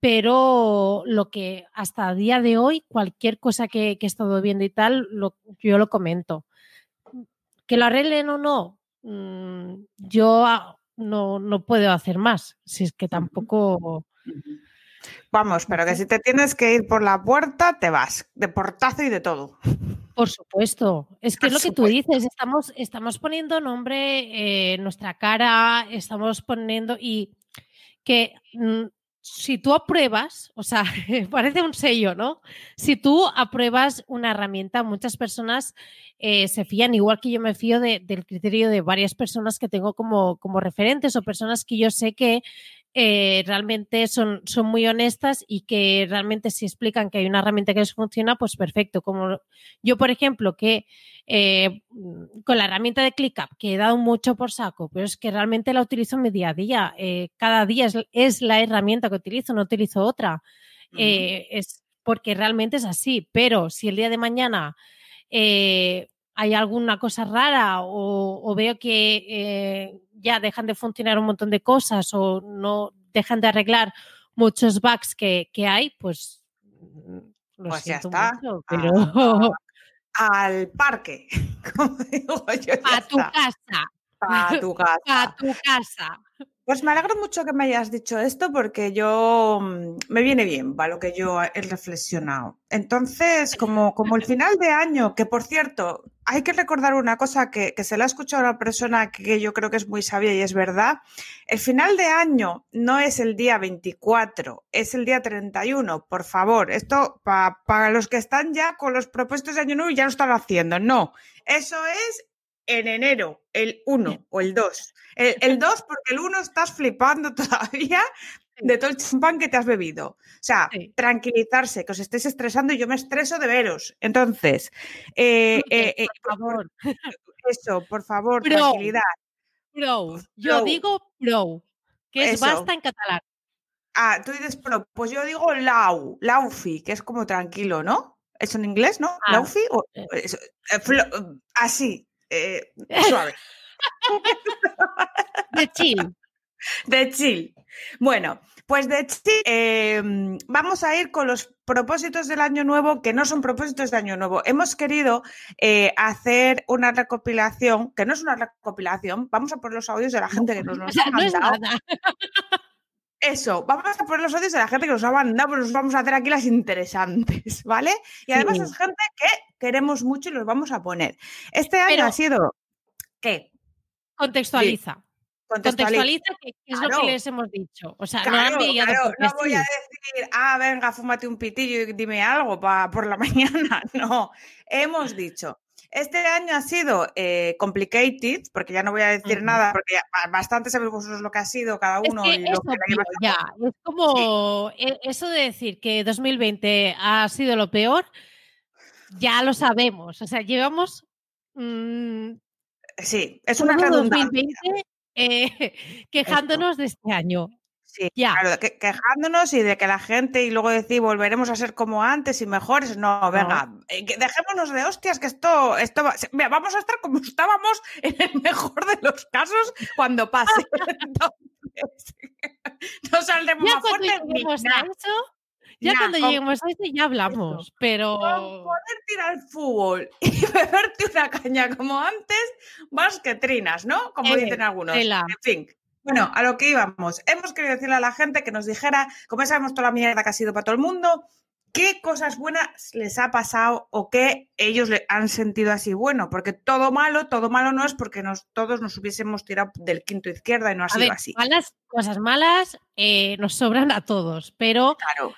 pero lo que hasta el día de hoy, cualquier cosa que, he estado viendo y tal, yo lo comento. Que lo arreglen o no, mm, yo no, no puedo hacer más, si es que tampoco... Vamos, pero que si te tienes que ir por la puerta, te vas, de portazo y de todo. Por supuesto, es que es lo que tú dices, estamos, estamos poniendo nombre, eh, nuestra cara, estamos poniendo y que mm, si tú apruebas, o sea, parece un sello, ¿no? Si tú apruebas una herramienta, muchas personas eh, se fían, igual que yo me fío del criterio de varias personas que tengo como, como referentes o personas que yo sé que eh, realmente son, son muy honestas y que realmente si explican que hay una herramienta que les funciona, pues perfecto. Como yo, por ejemplo, que eh, con la herramienta de ClickUp, que he dado mucho por saco, pero es que realmente la utilizo en mi día a día. Eh, cada día es, la herramienta que utilizo, no utilizo otra. es porque realmente es así. Pero si el día de mañana hay alguna cosa rara o, veo que eh, ya dejan de funcionar un montón de cosas o no dejan de arreglar muchos bugs que, hay, pues mm, pues ya está. pero... al parque, a tu casa. A tu casa. A tu casa. Pues me alegro mucho que me hayas dicho esto porque yo mm, me viene bien, para lo que yo he reflexionado. Entonces, como, como el final de año, que por cierto, hay que recordar una cosa que, se la ha escuchado a una persona que yo creo que es muy sabia y es verdad. El final de año no es el día 24, es el día 31. Por favor, esto para los que están ya con los propósitos de año nuevo ya lo están haciendo. No, eso es en enero, el 1 o el 2. El, 2 porque el 1 estás flipando todavía de todo el champán que te has bebido. O sea, tranquilizarse, que os estéis estresando y yo me estreso de veros. Entonces, eh, eh, eh, por favor. Eso, por favor, tranquilidad. Pro. Yo digo pro, que es basta en catalán. Ah, tú dices pro. Pues yo digo lau, laufi, que es como tranquilo, ¿no? ¿Es en inglés, no? Ah, laufi o así, eh, suave. de chill. De chill. Bueno, pues de chill em, vamos a ir con los propósitos del año nuevo que no son propósitos de año nuevo. Hemos querido eh, hacer una recopilación, que no es una recopilación, vamos a poner los audios de la gente que nos, los ha mandado. Eso, vamos a poner los audios de la gente que nos ha mandado, pero nos vamos a hacer aquí las interesantes, ¿vale? Y además es gente que queremos mucho y los vamos a poner. Este año ha sido. ¿Qué? Contextualiza. Contextualiza, que es lo que les hemos dicho. O sea, no han No voy a decir, ah, venga, fúmate un pitillo y dime algo para por la mañana. No, hemos dicho. Este año ha sido eh, complicated, porque ya no voy a decir nada, porque bastante vosotros lo que ha sido cada uno. Es, y lo que ya, es como e, eso de decir que 2020 ha sido lo peor, ya lo sabemos. O sea, llevamos. Mm, sí, es una redundancia. 2020 eh, quejándonos de este año. Sí, claro, quejándonos y de que la gente y luego decir volveremos a ser como antes y mejores. No, venga, eh, dejémonos de hostias que esto, esto vamos a estar como estábamos en el mejor de los casos cuando pase. no saldremos más fuertes. Ya cuando lleguemos a eso ya hablamos, pero... poder tirar fútbol y beberte una caña como antes, vas que trinas, ¿no? Como eh, dicen algunos. En fin. Bueno, a lo que íbamos. Hemos querido decirle a la gente que nos dijera, como ya sabemos toda la mierda que ha sido para todo el mundo, qué cosas buenas les ha pasado o qué ellos le han sentido así bueno, porque todo malo, todo malo no es porque nos, todos nos hubiésemos tirado del quinto izquierda y no ha sido así. Malas, cosas malas eh, nos sobran a todos, pero claro.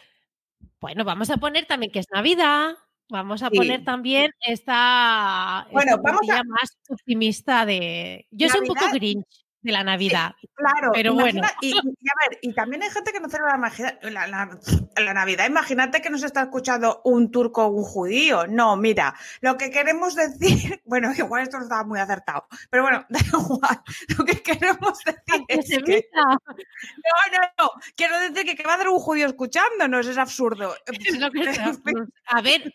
Bueno, vamos a poner también que es Navidad. Vamos a poner también esta, bueno, vamos a... más optimista de. Yo soy un poco grinch. De la Navidad. claro, pero bueno. Y, a ver, y también hay gente que no celebra la, la, Navidad. Imagínate que nos está escuchando un turco o un judío. No, mira, lo que queremos decir, bueno, igual esto no estaba muy acertado, pero bueno, da igual. Lo que queremos decir es que. No, no, no. Quiero decir que, ¿qué va a hacer un judío escuchándonos? Es absurdo. Es lo que es absurdo. A ver,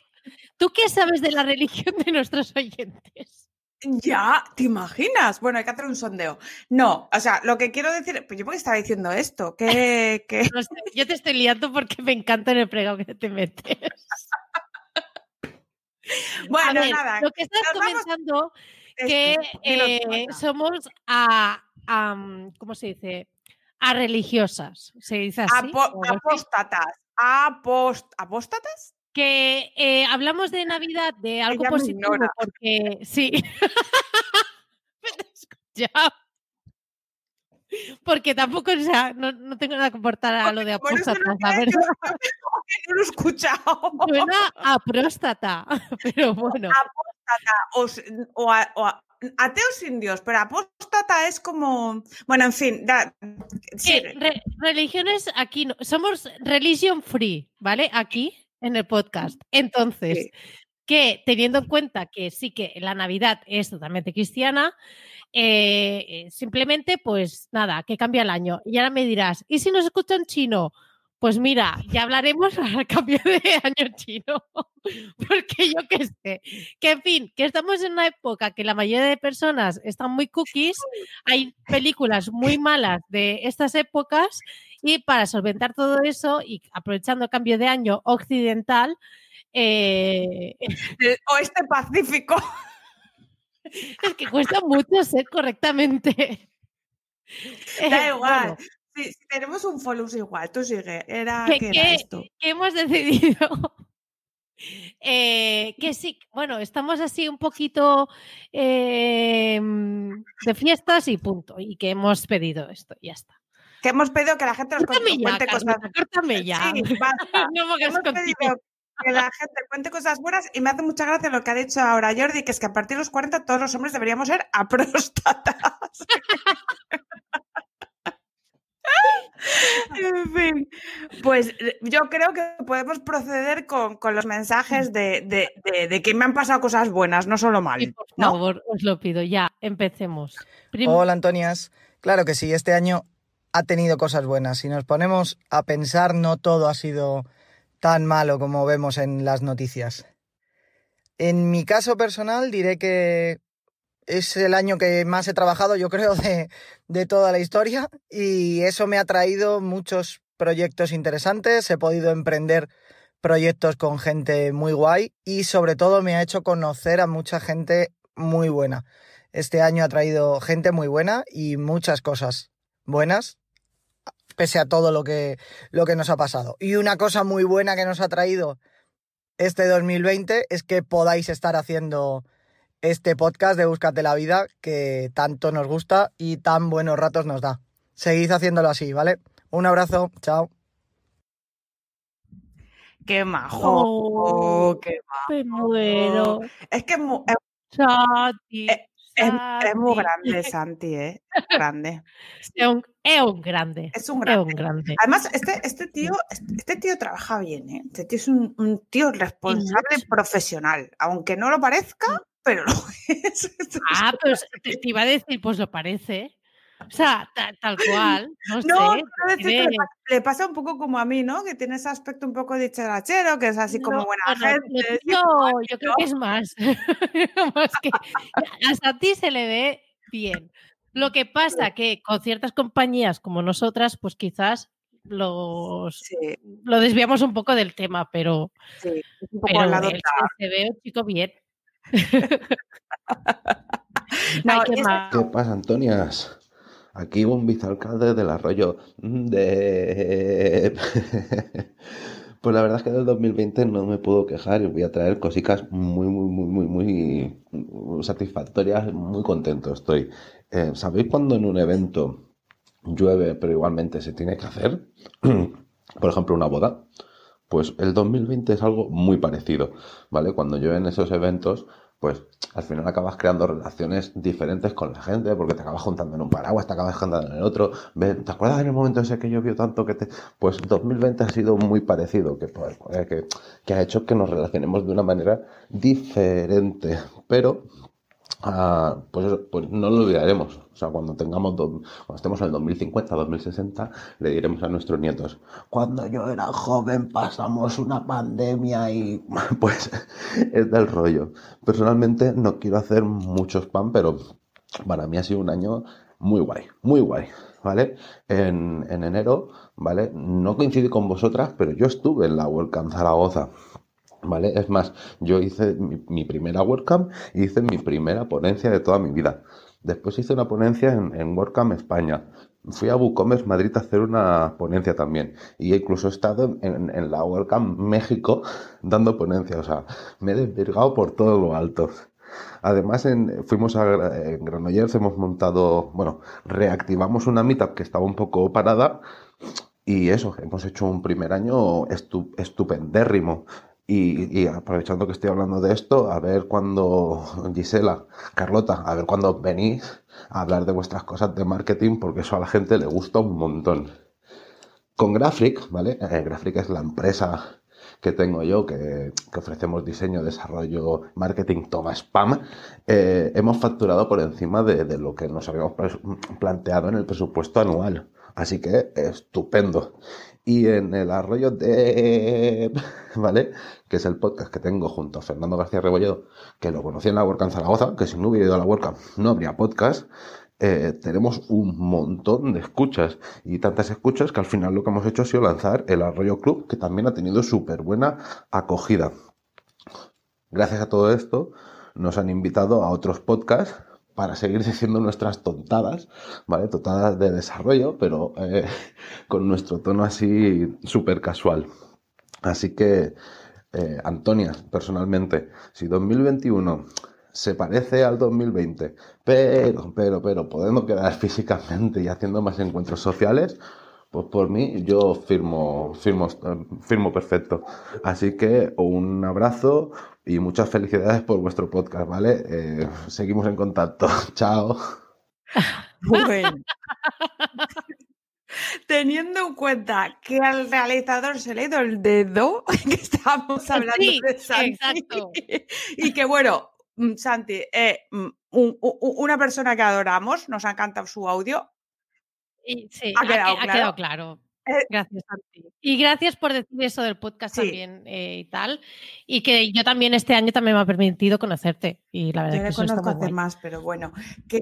¿tú qué sabes de la religión de nuestros oyentes? Ya, ¿te imaginas? Bueno, hay que hacer un sondeo. No, o sea, lo que quiero decir, pues yo porque estaba diciendo esto, que... yo te estoy liando porque me encanta en el pregado que te metes. bueno, nada. Lo que estás comentando que eh, somos a, ¿cómo se dice? A religiosas, se dice así. apóstatas. ¿Apóstatas? Que eh, hablamos de Navidad, de algo positivo, porque sí. porque tampoco, o sea, no, no, tengo nada que aportar a lo de apóstata, la verdad. No lo he escuchado. Suena a próstata, pero bueno. Apóstata o, o, ateos sin Dios, pero apóstata es como. Bueno, en fin. religiones aquí no. Somos religion free, ¿vale? Aquí en el podcast. Entonces, que teniendo en cuenta que sí que la Navidad es totalmente cristiana, eh, eh, simplemente, pues nada, que cambia el año. Y ahora me dirás, ¿y si nos escuchan chino? Pues mira, ya hablaremos al cambio de año chino, porque yo qué sé, que en fin, que estamos en una época que la mayoría de personas están muy cookies, hay películas muy malas de estas épocas y para solventar todo eso y aprovechando el cambio de año occidental, eh... el oeste pacífico. Es que cuesta mucho ser correctamente. Da eh, igual. Si, tenemos un follow igual, tú sigue. Era, ¿qué, era esto? Que hemos decidido eh, que sí, bueno, estamos así un poquito de fiestas y punto. Y que hemos pedido esto, ya está. Que hemos pedido que la gente nos cuente cosas. Córtame ya. Sí, no hemos pedido que la gente cuente cosas buenas y me hace mucha gracia lo que ha dicho ahora Jordi, que es que a partir de los 40 todos los hombres deberíamos ser a próstatas. en fin, pues eh, yo creo que podemos proceder con, los mensajes de, que me han pasado cosas buenas, no solo mal. por favor, os lo pido, ya, empecemos. Hola, Antonias. Claro que sí, este año ha tenido cosas buenas. Si nos ponemos a pensar, no todo ha sido tan malo como vemos en las noticias. En mi caso personal diré que es el año que más he trabajado, yo creo, de, de toda la historia y eso me ha traído muchos proyectos interesantes, he podido emprender proyectos con gente muy guay y sobre todo me ha hecho conocer a mucha gente muy buena. Este año ha traído gente muy buena y muchas cosas buenas, pese a todo lo que, lo que nos ha pasado. Y una cosa muy buena que nos ha traído este 2020 es que podáis estar haciendo este podcast de Búscate la Vida que tanto nos gusta y tan buenos ratos nos da. Seguid haciéndolo así, ¿vale? Un abrazo, chao. Qué majo. Oh, qué majo. Es que es, muy grande, Santi, ¿eh? Grande. Es un, grande. Es un grande. Además, este, este, tío, este tío trabaja bien, ¿eh? Este tío es un, tío responsable profesional. Aunque no lo parezca, pero lo es. Ah, pues te, iba a decir, pues lo parece. O sea, tal, cual. No, sé, le, pasa un poco como a mí, ¿no? Que tiene ese aspecto un poco de charachero, que es así como buena gente. Yo, yo creo que es más. más que a ti se le ve bien. Lo que pasa que con ciertas compañías como nosotras, pues quizás los lo desviamos un poco del tema, pero, sí, un poco al lado se ve un chico bien. ¿Qué, pasa, Antonias? Aquí un vicealcalde del arroyo de... pues la verdad es que del 2020 no me puedo quejar y voy a traer cositas muy, muy, muy, muy, muy satisfactorias, muy contento estoy. Eh, ¿Sabéis cuando en un evento llueve pero igualmente se tiene que hacer? Por ejemplo, una boda. Pues el 2020 es algo muy parecido, ¿vale? Cuando llueven esos eventos, pues al final acabas creando relaciones diferentes con la gente, porque te acabas juntando en un paraguas, te acabas juntando en el otro. ¿Te acuerdas en el momento ese que llovió tanto que te... Pues 2020 ha sido muy parecido, que, pues, que, que ha hecho que nos relacionemos de una manera diferente, pero Ah, pues, pues no lo olvidaremos. O sea, cuando tengamos, cuando estemos en el 2050, 2060, le diremos a nuestros nietos, cuando yo era joven pasamos una pandemia y pues es del rollo. Personalmente no quiero hacer mucho spam, pero para mí ha sido un año muy guay, muy guay, ¿vale? En, en enero, ¿vale? No coincidí con vosotras, pero yo estuve en la WordCamp Zaragoza. ¿Vale? Es más, yo hice mi, primera WordCamp y hice mi primera ponencia de toda mi vida. Después hice una ponencia en, en WordCamp España. Fui a WooCommerce Madrid a hacer una ponencia también. Y incluso he estado en, la WordCamp México dando ponencias. O sea, me he desvirgado por todo lo alto. Además, en, fuimos a en Granollers, hemos montado, bueno, reactivamos una meetup que estaba un poco parada. Y eso, hemos hecho un primer año estupendérrimo. Y, aprovechando que estoy hablando de esto, a ver cuando Gisela, Carlota, a ver cuando venís a hablar de vuestras cosas de marketing, porque eso a la gente le gusta un montón. Con Graphic, ¿vale? Eh, Graphic es la empresa que tengo yo, que, ofrecemos diseño, desarrollo, marketing, toma spam, eh, hemos facturado por encima de, lo que nos habíamos planteado en el presupuesto anual. Así que estupendo y en el arroyo de... ¿Vale? Que es el podcast que tengo junto a Fernando García Rebolledo, que lo conocí en la WordCamp Zaragoza, que si no hubiera ido a la WordCamp no habría podcast. Eh, tenemos un montón de escuchas y tantas escuchas que al final lo que hemos hecho ha sido lanzar el Arroyo Club, que también ha tenido súper buena acogida. Gracias a todo esto, nos han invitado a otros podcasts para seguir diciendo nuestras tontadas, ¿vale? Tontadas de desarrollo, pero eh, con nuestro tono así súper casual. Así que, eh, Antonia, personalmente, si 2021 se parece al 2020, pero, pero, pero, podemos quedar físicamente y haciendo más encuentros sociales, pues por mí yo firmo, firmo, firmo perfecto. Así que un abrazo y muchas felicidades por vuestro podcast, ¿vale? Eh, seguimos en contacto. Chao. Bueno. Teniendo en cuenta que al realizador se le ha ido el dedo, que estábamos hablando de Santi, exacto. y que bueno, mm, Santi, eh, mm, una persona que adoramos, nos ha encantado su audio, sí, ha quedado, claro. Eh, gracias, Santi. Y gracias por decir eso del podcast también eh, y tal. Y que yo también este año también me ha permitido conocerte. Y la verdad yo que eso conozco hace más, pero bueno. Que...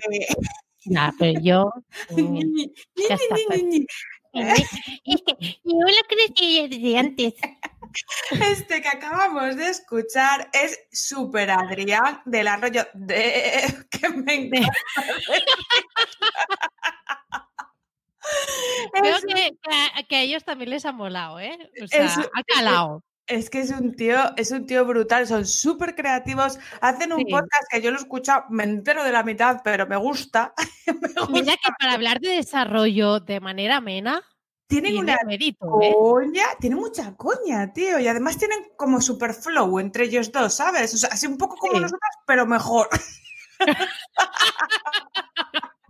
Ya, pero yo. Mm, ya está. Es yo lo crecí desde antes. Este que acabamos de escuchar es Super Adrián del arroyo de que me encanta. Creo que, que, a ellos también les ha molado, ¿eh? O sea, ha calado. Es que es un tío, es un tío brutal, son súper creativos, hacen un podcast que yo lo escucho, me entero de la mitad, pero me gusta. Mira que para hablar de desarrollo de manera amena, tienen una mérito, ¿eh? coña, tienen mucha coña, tío, y además tienen como super flow entre ellos dos, ¿sabes? O sea, así un poco como nosotros, pero mejor.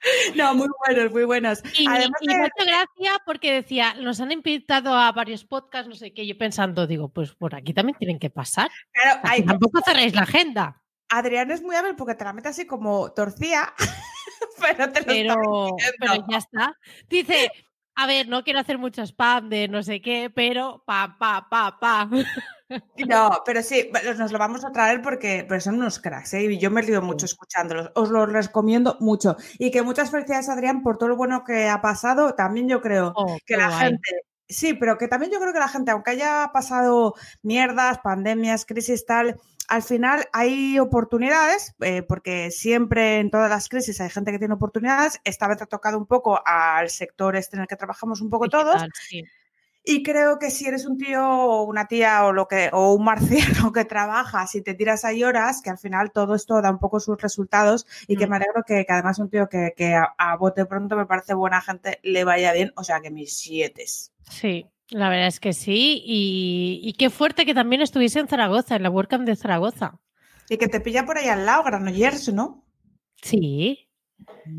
No, muy buenos, muy buenos. Y, Además muchas gracias porque decía, nos han invitado a varios podcasts, no sé qué, yo pensando, digo, pues por aquí también tienen que pasar. tampoco cerréis la agenda. Adrián es muy hábil porque te la mete así como torcía, pero te lo pero, pero ya está. Dice, a ver, no quiero hacer mucho spam de no sé qué, pero pa, pa, pa, pa. No, pero sí, nos lo vamos a traer porque son unos cracks, ¿eh? y yo me río mucho escuchándolos. Os lo recomiendo mucho. Y que muchas felicidades, Adrián, por todo lo bueno que ha pasado. También yo creo oh, que la gente. Sí, pero que también yo creo que la gente, aunque haya pasado mierdas, pandemias, crisis, tal, al final hay oportunidades, eh, porque siempre en todas las crisis hay gente que tiene oportunidades. Esta vez ha tocado un poco al sector este en el que trabajamos un poco todos. Sí. Y creo que si eres un tío o una tía o lo que o un marciano que trabajas y te tiras ahí horas, que al final todo esto da un poco sus resultados y que mm. me alegro que, además un tío que, a, bote pronto me parece buena gente le vaya bien, o sea que mis siete. Sí, la verdad es que sí. Y, y, qué fuerte que también estuviese en Zaragoza, en la WordCamp de Zaragoza. Y que te pilla por ahí al lado, Granollers, ¿no? Sí.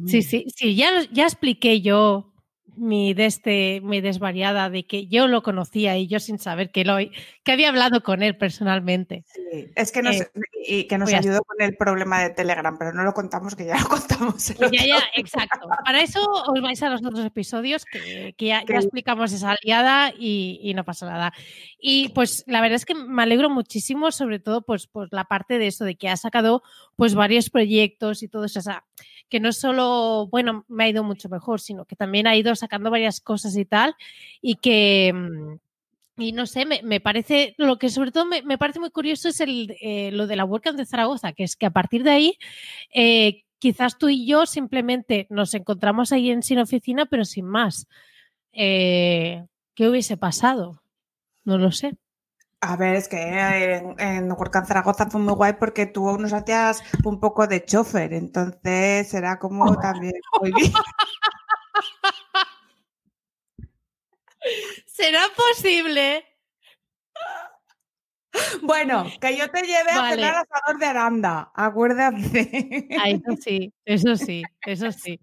Sí, mm. sí, sí, ya, ya expliqué yo mi, de este, mi desvariada de que yo lo conocía y yo sin saber que, lo, que había hablado con él personalmente. Sí, es que nos, eh, y que nos ayudó con el problema de Telegram, pero no lo contamos, que ya lo contamos. ya, ya, exacto. Para eso os vais a los otros episodios que, que ya, ya, explicamos esa aliada y, y, no pasa nada. Y pues la verdad es que me alegro muchísimo, sobre todo pues, pues la parte de eso, de que ha sacado pues varios proyectos y todo eso. O sea, que no solo, bueno, me ha ido mucho mejor, sino que también ha ido sacando varias cosas y tal, y que, mm, y no sé, me, parece, lo que sobre todo me, parece muy curioso es el, eh, lo de la WordCamp de Zaragoza, que es que a partir de ahí, eh, quizás tú y yo simplemente nos encontramos ahí en Sin Oficina, pero sin más. Eh, ¿Qué hubiese pasado? No lo sé. A ver, es que en, en Zaragoza fue muy guay porque tú nos hacías un poco de chofer, entonces era como también muy bien. ¿Será posible? Bueno, que yo te lleve a cenar asador de Aranda, acuérdate. Ah, eso sí, eso sí, eso sí.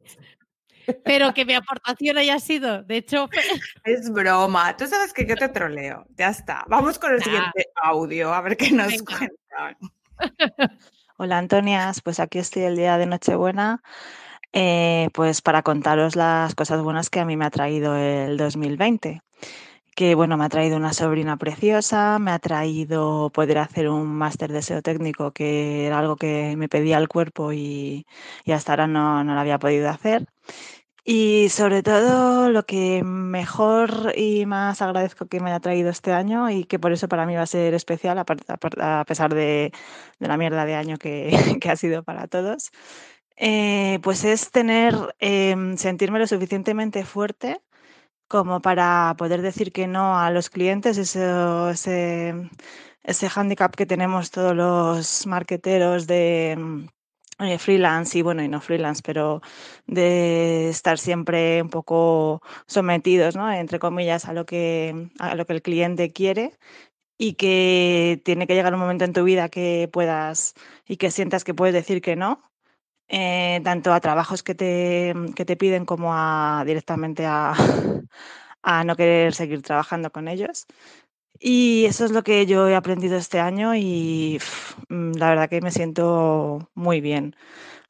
Pero que mi aportación haya sido, de hecho. Es broma. Tú sabes que yo te troleo. Ya está. Vamos con el siguiente audio, a ver qué nos cuentan. Hola, Antonias. Pues aquí estoy el día de Nochebuena. Eh, pues para contaros las cosas buenas que a mí me ha traído el 2020 que bueno, me ha traído una sobrina preciosa, me ha traído poder hacer un máster de SEO técnico, que era algo que me pedía el cuerpo y, y hasta ahora no, no, lo había podido hacer. Y sobre todo lo que mejor y más agradezco que me haya traído este año y que por eso para mí va a ser especial, a, pesar de, la mierda de año que, ha sido para todos, eh, pues es tener, em, sentirme lo suficientemente fuerte como para poder decir que no a los clientes, ese, ese hándicap que tenemos todos los marqueteros de eh, freelance y bueno, y no freelance, pero de estar siempre un poco sometidos, ¿no? entre comillas, a lo que, a lo que el cliente quiere y que tiene que llegar un momento en tu vida que puedas y que sientas que puedes decir que no, eh, tanto a trabajos que te, que te piden como a directamente a, a no querer seguir trabajando con ellos. Y eso es lo que yo he aprendido este año y mm, la verdad que me siento muy bien.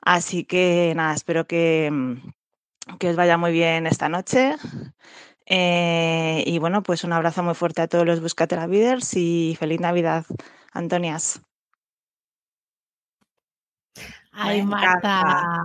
Así que nada, espero que, mm, que os vaya muy bien esta noche. Eh, y bueno, pues un abrazo muy fuerte a todos los Buscatela Leaders y feliz Navidad, Antonias. Ay, Marta.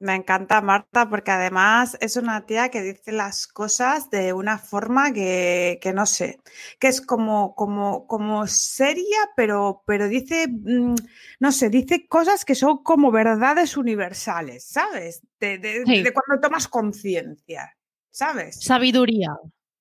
Me encanta Marta porque además es una tía que dice las cosas de una forma que, no sé, que es como, como, como seria, pero, pero dice, mm, no sé, dice cosas que son como verdades universales, ¿sabes? De, cuando tomas conciencia, ¿sabes? Sabiduría.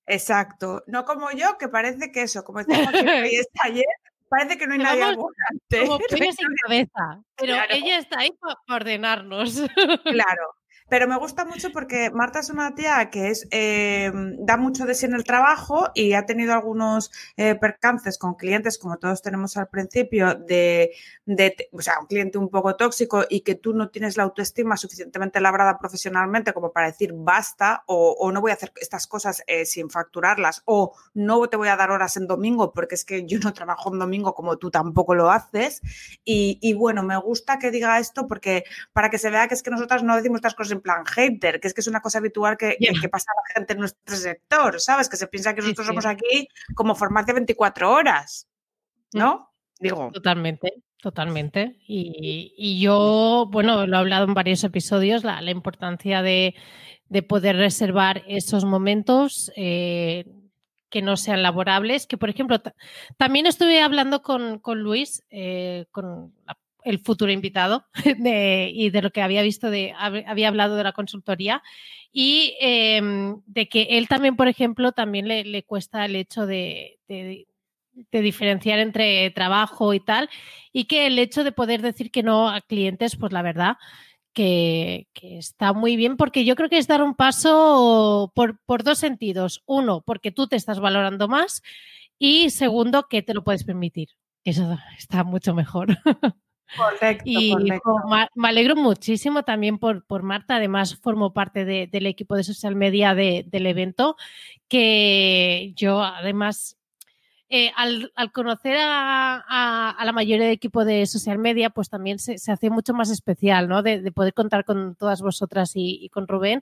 Exacto. No como yo, que parece que eso, como decía ayer, parece que no hay nadie al volante. Como sin cabeza. Pero ella está ahí para ordenarnos. Claro. Pero me gusta mucho porque Marta es una tía que es, eh, da mucho de sí en el trabajo y ha tenido algunos eh, percances con clientes, como todos tenemos al principio, de, de, o sea, un cliente un poco tóxico y que tú no tienes la autoestima suficientemente labrada profesionalmente como para decir basta o, no voy a hacer estas cosas eh, sin facturarlas o no te voy a dar horas en domingo porque es que yo no trabajo en domingo como tú tampoco lo haces. Y, y bueno, me gusta que diga esto porque para que se vea que es que nosotras no decimos estas cosas plan hater, que es que es una cosa habitual que, pasa a la gente en nuestro sector, ¿sabes? Que se piensa que nosotros somos aquí como farmacia 24 horas, ¿no? Digo. Totalmente, totalmente. Y, yo, bueno, lo he hablado en varios episodios, la, importancia de, poder reservar esos momentos. Eh, que no sean laborables, que por ejemplo, también estuve hablando con, Luis, eh, con la el futuro invitado y de lo que había visto, de, había hablado de la consultoría y em, de que él también, por ejemplo, también le, cuesta el hecho de, diferenciar entre trabajo y tal y que el hecho de poder decir que no a clientes, pues la verdad que, está muy bien porque yo creo que es dar un paso por, por dos sentidos. Uno, porque tú te estás valorando más y segundo, que te lo puedes permitir Eso está mucho mejor. Correcto, y correcto. me alegro muchísimo también por, por Marta, además formo parte del equipo de social media del evento, que yo además eh, al, conocer a, la mayoría del equipo de social media, pues también se, hace mucho más especial, ¿no? De, poder contar con todas vosotras y, con Rubén,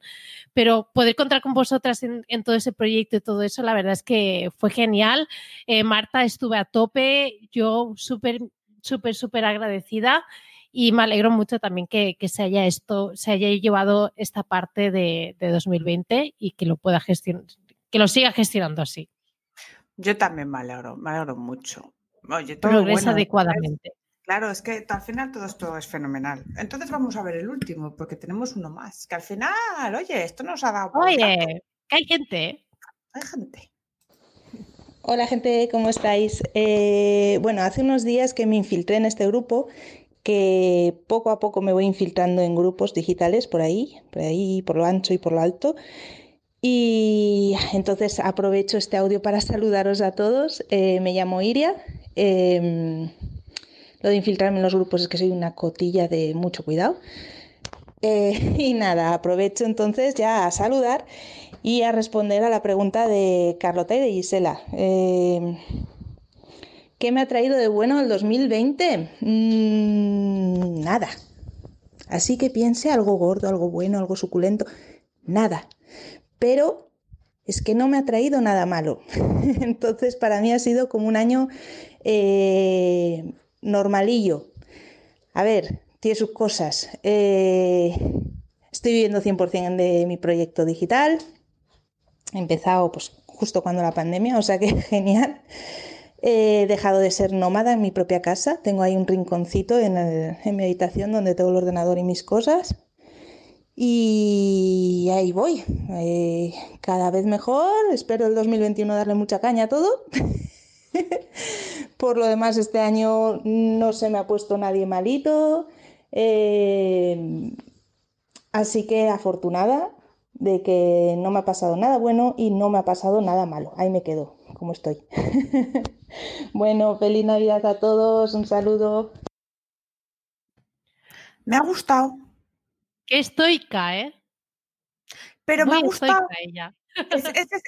pero poder contar con vosotras en, todo ese proyecto y todo eso, la verdad es que fue genial. Eh, Marta, estuve a tope, yo súper, súper, súper agradecida y me alegro mucho también que, se haya esto, se haya llevado esta parte de, de 2020 y que lo pueda gestionar, que lo siga gestionando así. Yo también me alegro, me alegro mucho. Oye, todo Progresa adecuadamente. Claro, es que al final todo esto es fenomenal. Entonces vamos a ver el último, porque tenemos uno más. Que al final, oye, esto nos ha dado. Oye, que hay gente. Hay gente. Hola gente, ¿cómo estáis? Eh, bueno, hace unos días que me infiltré en este grupo, que poco a poco me voy infiltrando en grupos digitales por ahí, por ahí, por lo ancho y por lo alto. Y entonces aprovecho este audio para saludaros a todos. Eh, me llamo Iria. Em, lo de infiltrarme en los grupos es que soy una cotilla de mucho cuidado. Eh, y nada, aprovecho entonces ya a saludar y a responder a la pregunta de Carlota y de Gisela. Em, ¿Qué me ha traído de bueno el 2020? Mm, nada. Así que piense algo gordo, algo bueno, algo suculento. Nada pero es que no me ha traído nada malo. Entonces, para mí ha sido como un año eh, normalillo. A ver, tiene sus cosas. Eh, estoy viviendo 100% de mi proyecto digital. He empezado pues, justo cuando la pandemia, o sea que genial. He dejado de ser nómada en mi propia casa. Tengo ahí un rinconcito en, mi habitación donde tengo el ordenador y mis cosas. Y ahí voy, eh, cada vez mejor, espero el 2021 darle mucha caña a todo. Por lo demás, este año no se me ha puesto nadie malito, eh, así que afortunada de que no me ha pasado nada bueno y no me ha pasado nada malo. Ahí me quedo, como estoy. bueno, feliz Navidad a todos, un saludo. Me ha gustado, Qué estoica, ¿eh? Pero me ha gustado. Ella. Es,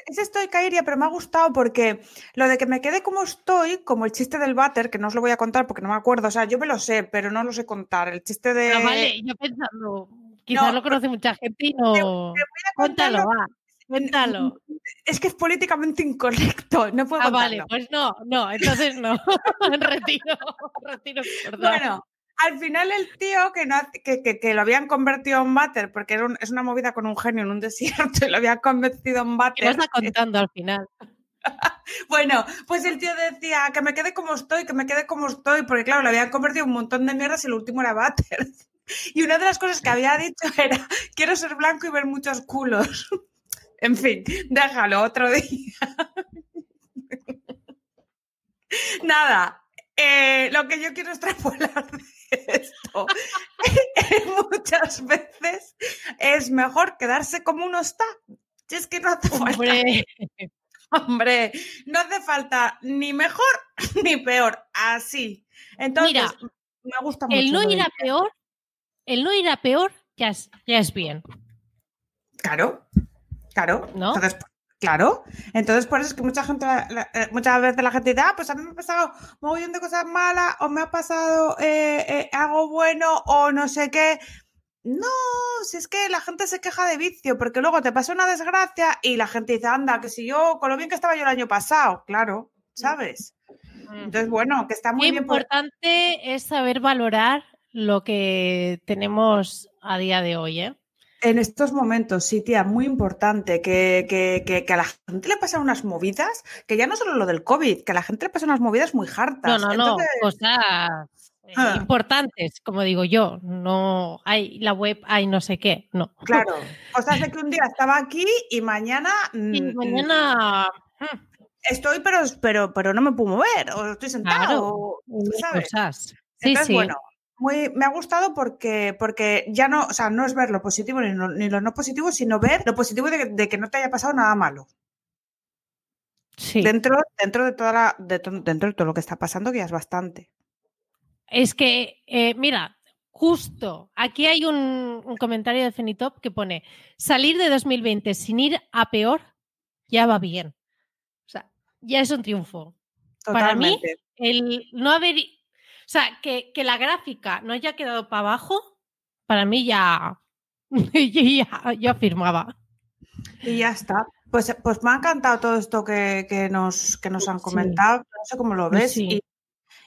es, estoica Iria, pero me ha gustado porque lo de que me quede como estoy, como el chiste del váter, que no os lo voy a contar porque no me acuerdo, o sea, yo me lo sé, pero no lo sé contar. El chiste de. Pero vale, yo pensando, quizás lo conoce mucha gente y no. Cuéntalo, va. Cuéntalo. Es que es políticamente incorrecto, no puedo Ah, vale, pues no, no, entonces no. retiro, retiro, perdón. Bueno, al final el tío que, no, que, que, lo habían convertido en váter, porque es una movida con un genio en un desierto y lo habían convertido en váter. ¿Qué está contando al final? bueno, pues el tío decía que me quede como estoy, que me quede como estoy, porque claro, le habían convertido un montón de mierdas y el último era váter. Y una de las cosas que había dicho era, quiero ser blanco y ver muchos culos. en fin, déjalo otro día. Nada, eh, lo que yo quiero extrapolar de esto muchas veces es mejor quedarse como uno está. Si es que no hace falta. Hombre, no hace falta ni mejor ni peor, así. Entonces, me gusta mucho. El no ir a peor, el no ir a peor ya es, ya es bien. Claro, claro. ¿No? Entonces, Claro, entonces por eso es que mucha gente, eh, muchas veces la gente dice, ah, pues a mí me ha pasado un montón de cosas malas, o me ha pasado eh, eh, algo bueno, o no sé qué. No, si es que la gente se queja de vicio, porque luego te pasa una desgracia y la gente dice, anda, que si yo, con lo bien que estaba yo el año pasado, claro, ¿sabes? Entonces, bueno, que está muy Qué bien. importante es saber valorar lo que tenemos a día de hoy, ¿eh? En estos momentos, sí, tía, muy importante que, que, que, a la gente le pasan unas movidas, que ya no solo lo del COVID, que a la gente le pasan unas movidas muy hartas. No, no, no, cosas eh, ah. importantes, como digo yo, no hay la web, hay no sé qué, no. Claro, cosas de que un día estaba aquí y mañana... Y mm, mañana... Mm, estoy, pero, pero, pero no me puedo mover, o estoy sentado, ¿sabes? Cosas. Sí, sí. bueno, me ha gustado porque, porque ya no, o sea, no es ver lo positivo ni lo, no positivo, sino ver lo positivo de, que no te haya pasado nada malo. Sí. Dentro, dentro, de toda la, dentro de todo lo que está pasando, que ya es bastante. Es que, eh, mira, justo aquí hay un, comentario de Fenitop que pone: salir de 2020 sin ir a peor ya va bien. O sea, ya es un triunfo. Para mí, el no haber. O sea, que, que la gráfica no haya quedado para abajo, para mí ya, ya, ya firmaba. Y ya está. Pues, pues me ha encantado todo esto que, nos, que nos han comentado. No sé cómo lo ves.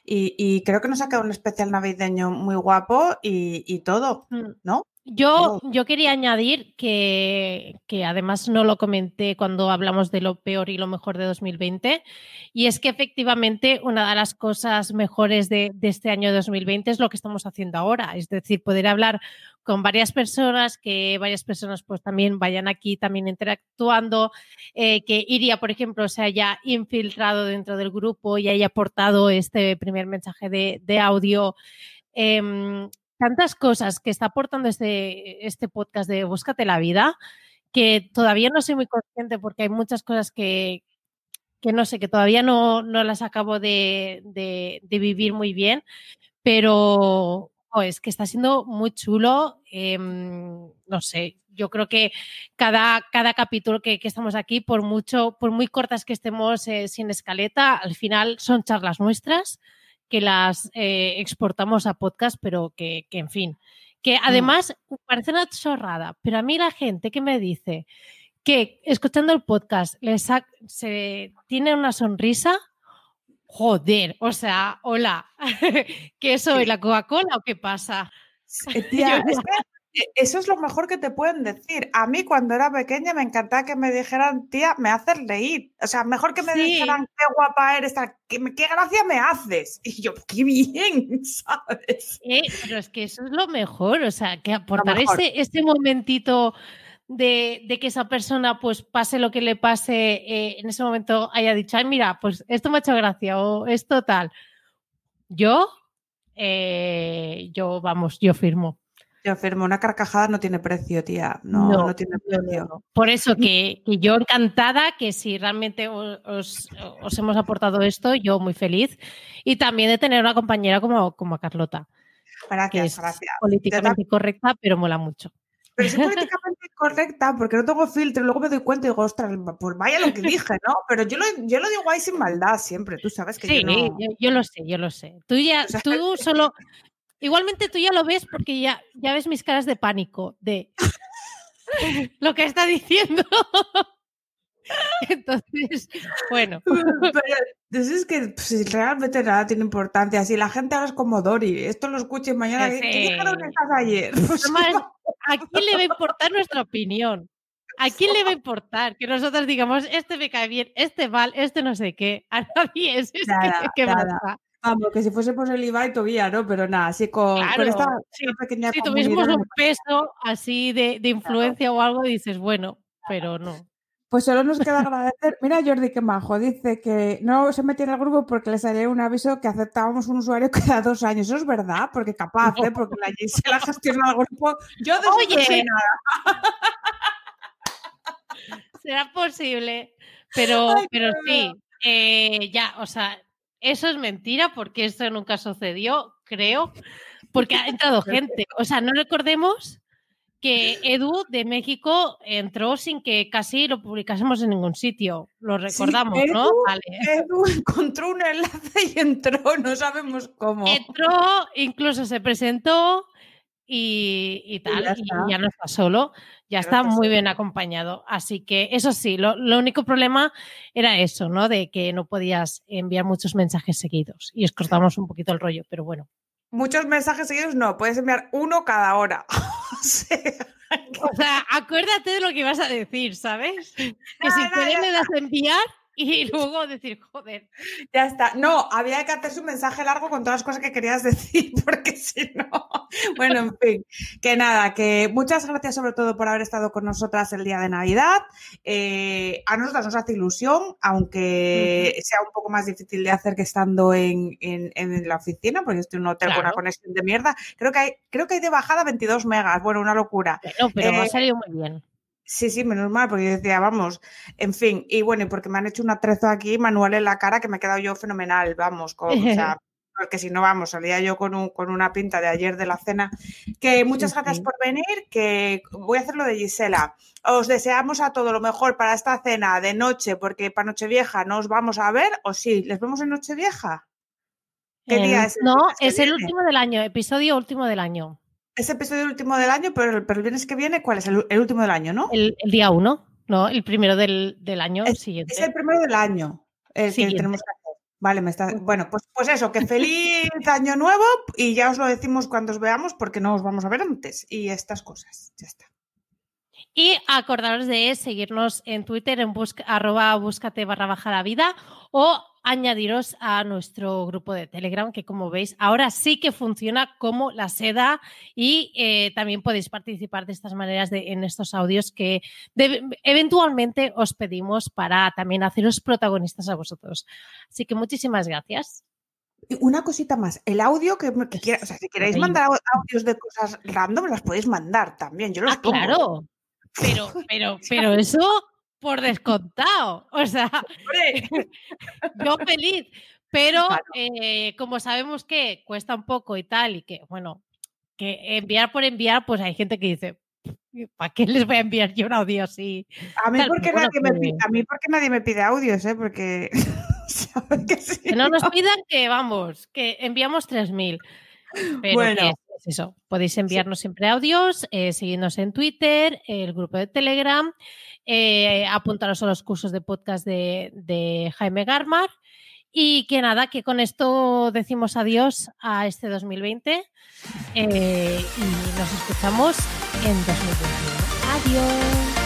Y, creo que nos ha quedado un especial navideño muy guapo y, todo, mm. ¿no? Yo, yo quería añadir que, que, además no lo comenté cuando hablamos de lo peor y lo mejor de 2020, y es que efectivamente una de las cosas mejores de, de este año 2020 es lo que estamos haciendo ahora, es decir, poder hablar con varias personas, que varias personas pues también vayan aquí también interactuando, eh, que Iria, por ejemplo, se haya infiltrado dentro del grupo y haya aportado este primer mensaje de, audio. Em, tantas cosas que está aportando este, este podcast de Búscate la vida, que todavía no soy muy consciente porque hay muchas cosas que, que no sé, que todavía no, no las acabo de, de vivir muy bien, pero es que está siendo muy chulo. Em, no sé, yo creo que cada, cada capítulo que, estamos aquí, por mucho, por muy cortas que estemos eh, sin escaleta, al final son charlas nuestras que las eh, exportamos a podcast, pero que, en fin, que mm. además parece una chorrada, pero a mí la gente que me dice que escuchando el podcast les se tiene una sonrisa, Joder, o sea, hola, ¿qué soy? ¿La Coca-Cola o qué pasa? E, eso es lo mejor que te pueden decir. A mí cuando era pequeña me encantaba que me dijeran, tía, me haces reír. O sea, mejor que me dijeran, qué guapa eres, qué, qué, gracia me haces. Y yo, qué bien, ¿sabes? Eh, pero es que eso es lo mejor, o sea, que aportar ese, ese momentito de, que esa persona pues pase lo que le pase eh, en ese momento haya dicho, ay, mira, pues esto me ha hecho gracia o esto tal. Yo, eh, yo, vamos, yo firmo. Yo firmo, una carcajada no tiene precio, tía. No, no, tiene precio. Por eso que, yo encantada, que si realmente os, hemos aportado esto, yo muy feliz. Y también de tener una compañera como, como Carlota. Gracias, gracias. Políticamente correcta, pero mola mucho. Pero soy políticamente correcta porque no tengo filtro. Luego me doy cuenta y digo, ostras, pues vaya lo que dije, ¿no? Pero yo lo, yo lo digo ahí sin maldad siempre. Tú sabes que sí, yo, yo, lo sé, yo lo sé. Tú ya, tú solo. Igualmente tú ya lo ves porque ya, ya ves mis caras de pánico de lo que está diciendo. Entonces, bueno. Pero, es que pues, realmente nada tiene importancia. Si la gente ahora es como Dori, esto lo escuche mañana, ¿qué dijeron estás ayer? Pues, ¿A quién le va a importar nuestra opinión? ¿A quién le va a importar que nosotros digamos, este me cae bien, este mal, este no sé qué? A nadie es, es que, Vamos, que si fuese por el Ibai todavía, ¿no? Pero nada, así con, esta pequeña Si tuviésemos un peso así de, de influencia o algo, dices, bueno, pero no. Pues solo nos queda agradecer. Mira, Jordi, que majo. Dice que no se metió en el grupo porque le salió un aviso que aceptábamos un usuario cada dos años. Eso es verdad, porque capaz, ¿eh? porque la la gestiona el grupo. Yo de Oye, nada. Será posible. Pero, pero sí, eh, ya, o sea, eso es mentira porque eso nunca sucedió, creo, porque ha entrado gente. O sea, no recordemos que Edu de México entró sin que casi lo publicásemos en ningún sitio. Lo recordamos, ¿no? Edu encontró un enlace y entró, no sabemos cómo. Entró, incluso se presentó y, tal, y ya, no está solo, ya está muy bien acompañado. Así que eso sí, lo, lo, único problema era eso, ¿no? De que no podías enviar muchos mensajes seguidos y os cortamos un poquito el rollo, pero bueno. Muchos mensajes seguidos no, puedes enviar uno cada hora. o, sea, acuérdate de lo que vas a decir, ¿sabes? Que si quieres le das a enviar y luego decir, joder. Ya está. No, había que hacer un mensaje largo con todas las cosas que querías decir, porque si no. Bueno, en fin, que nada, que muchas gracias sobre todo por haber estado con nosotras el día de Navidad. Eh, a nosotras nos hace ilusión, aunque sea un poco más difícil de hacer que estando en, la oficina, porque estoy en un hotel con una conexión de mierda. Creo que hay, creo que hay de bajada 22 megas. Bueno, una locura. No, pero me ha eh, salido muy bien. Sí, sí, menos mal, porque yo decía, vamos, en fin, y bueno, y porque me han hecho un atrezo aquí manual en la cara que me he quedado yo fenomenal, vamos, con, o sea, porque si no, vamos, salía yo con, un, con una pinta de ayer de la cena. Que muchas gracias por venir, que voy a hacer lo de Gisela. Os deseamos a todo lo mejor para esta cena de noche, porque para Nochevieja no os vamos a ver, o sí, ¿les vemos en Nochevieja? ¿Qué día es? no, es el último del año, episodio último del año. Es episodio último del año, pero, el viernes que viene, ¿cuál es? El, último del año, ¿no? El, día uno, no, el primero del, año siguiente. Es el primero del año el que tenemos que Vale, me está. Bueno, pues, pues eso, que feliz año nuevo y ya os lo decimos cuando os veamos porque no os vamos a ver antes y estas cosas. Ya está. Y acordaros de seguirnos en Twitter en busca, arroba búscate barra baja la vida o añadiros a nuestro grupo de Telegram, que como veis, ahora sí que funciona como la seda y eh, también podéis participar de estas maneras de, en estos audios que eventualmente os pedimos para también haceros protagonistas a vosotros. Así que muchísimas gracias. Una cosita más, el audio que, o sea, si queréis mandar audios de cosas random, las podéis mandar también. Yo los ah, claro. Pero, pero, pero eso por descontado. O sea, yo feliz. Pero eh, como sabemos que cuesta un poco y tal, y que, bueno, que enviar por enviar, pues hay gente que dice, ¿para qué les voy a enviar yo un audio así? A mí, porque, nadie, me pide, a mí porque nadie me pide audios, ¿eh? Porque... que, no nos pidan que, vamos, que enviamos 3.000. Pero bueno eso, podéis enviarnos siempre audios, eh, seguirnos en Twitter, el grupo de Telegram, eh, apuntaros a los cursos de podcast de, Jaime Garmar. Y que nada, que con esto decimos adiós a este 2020 eh, y nos escuchamos en 2021. Adiós.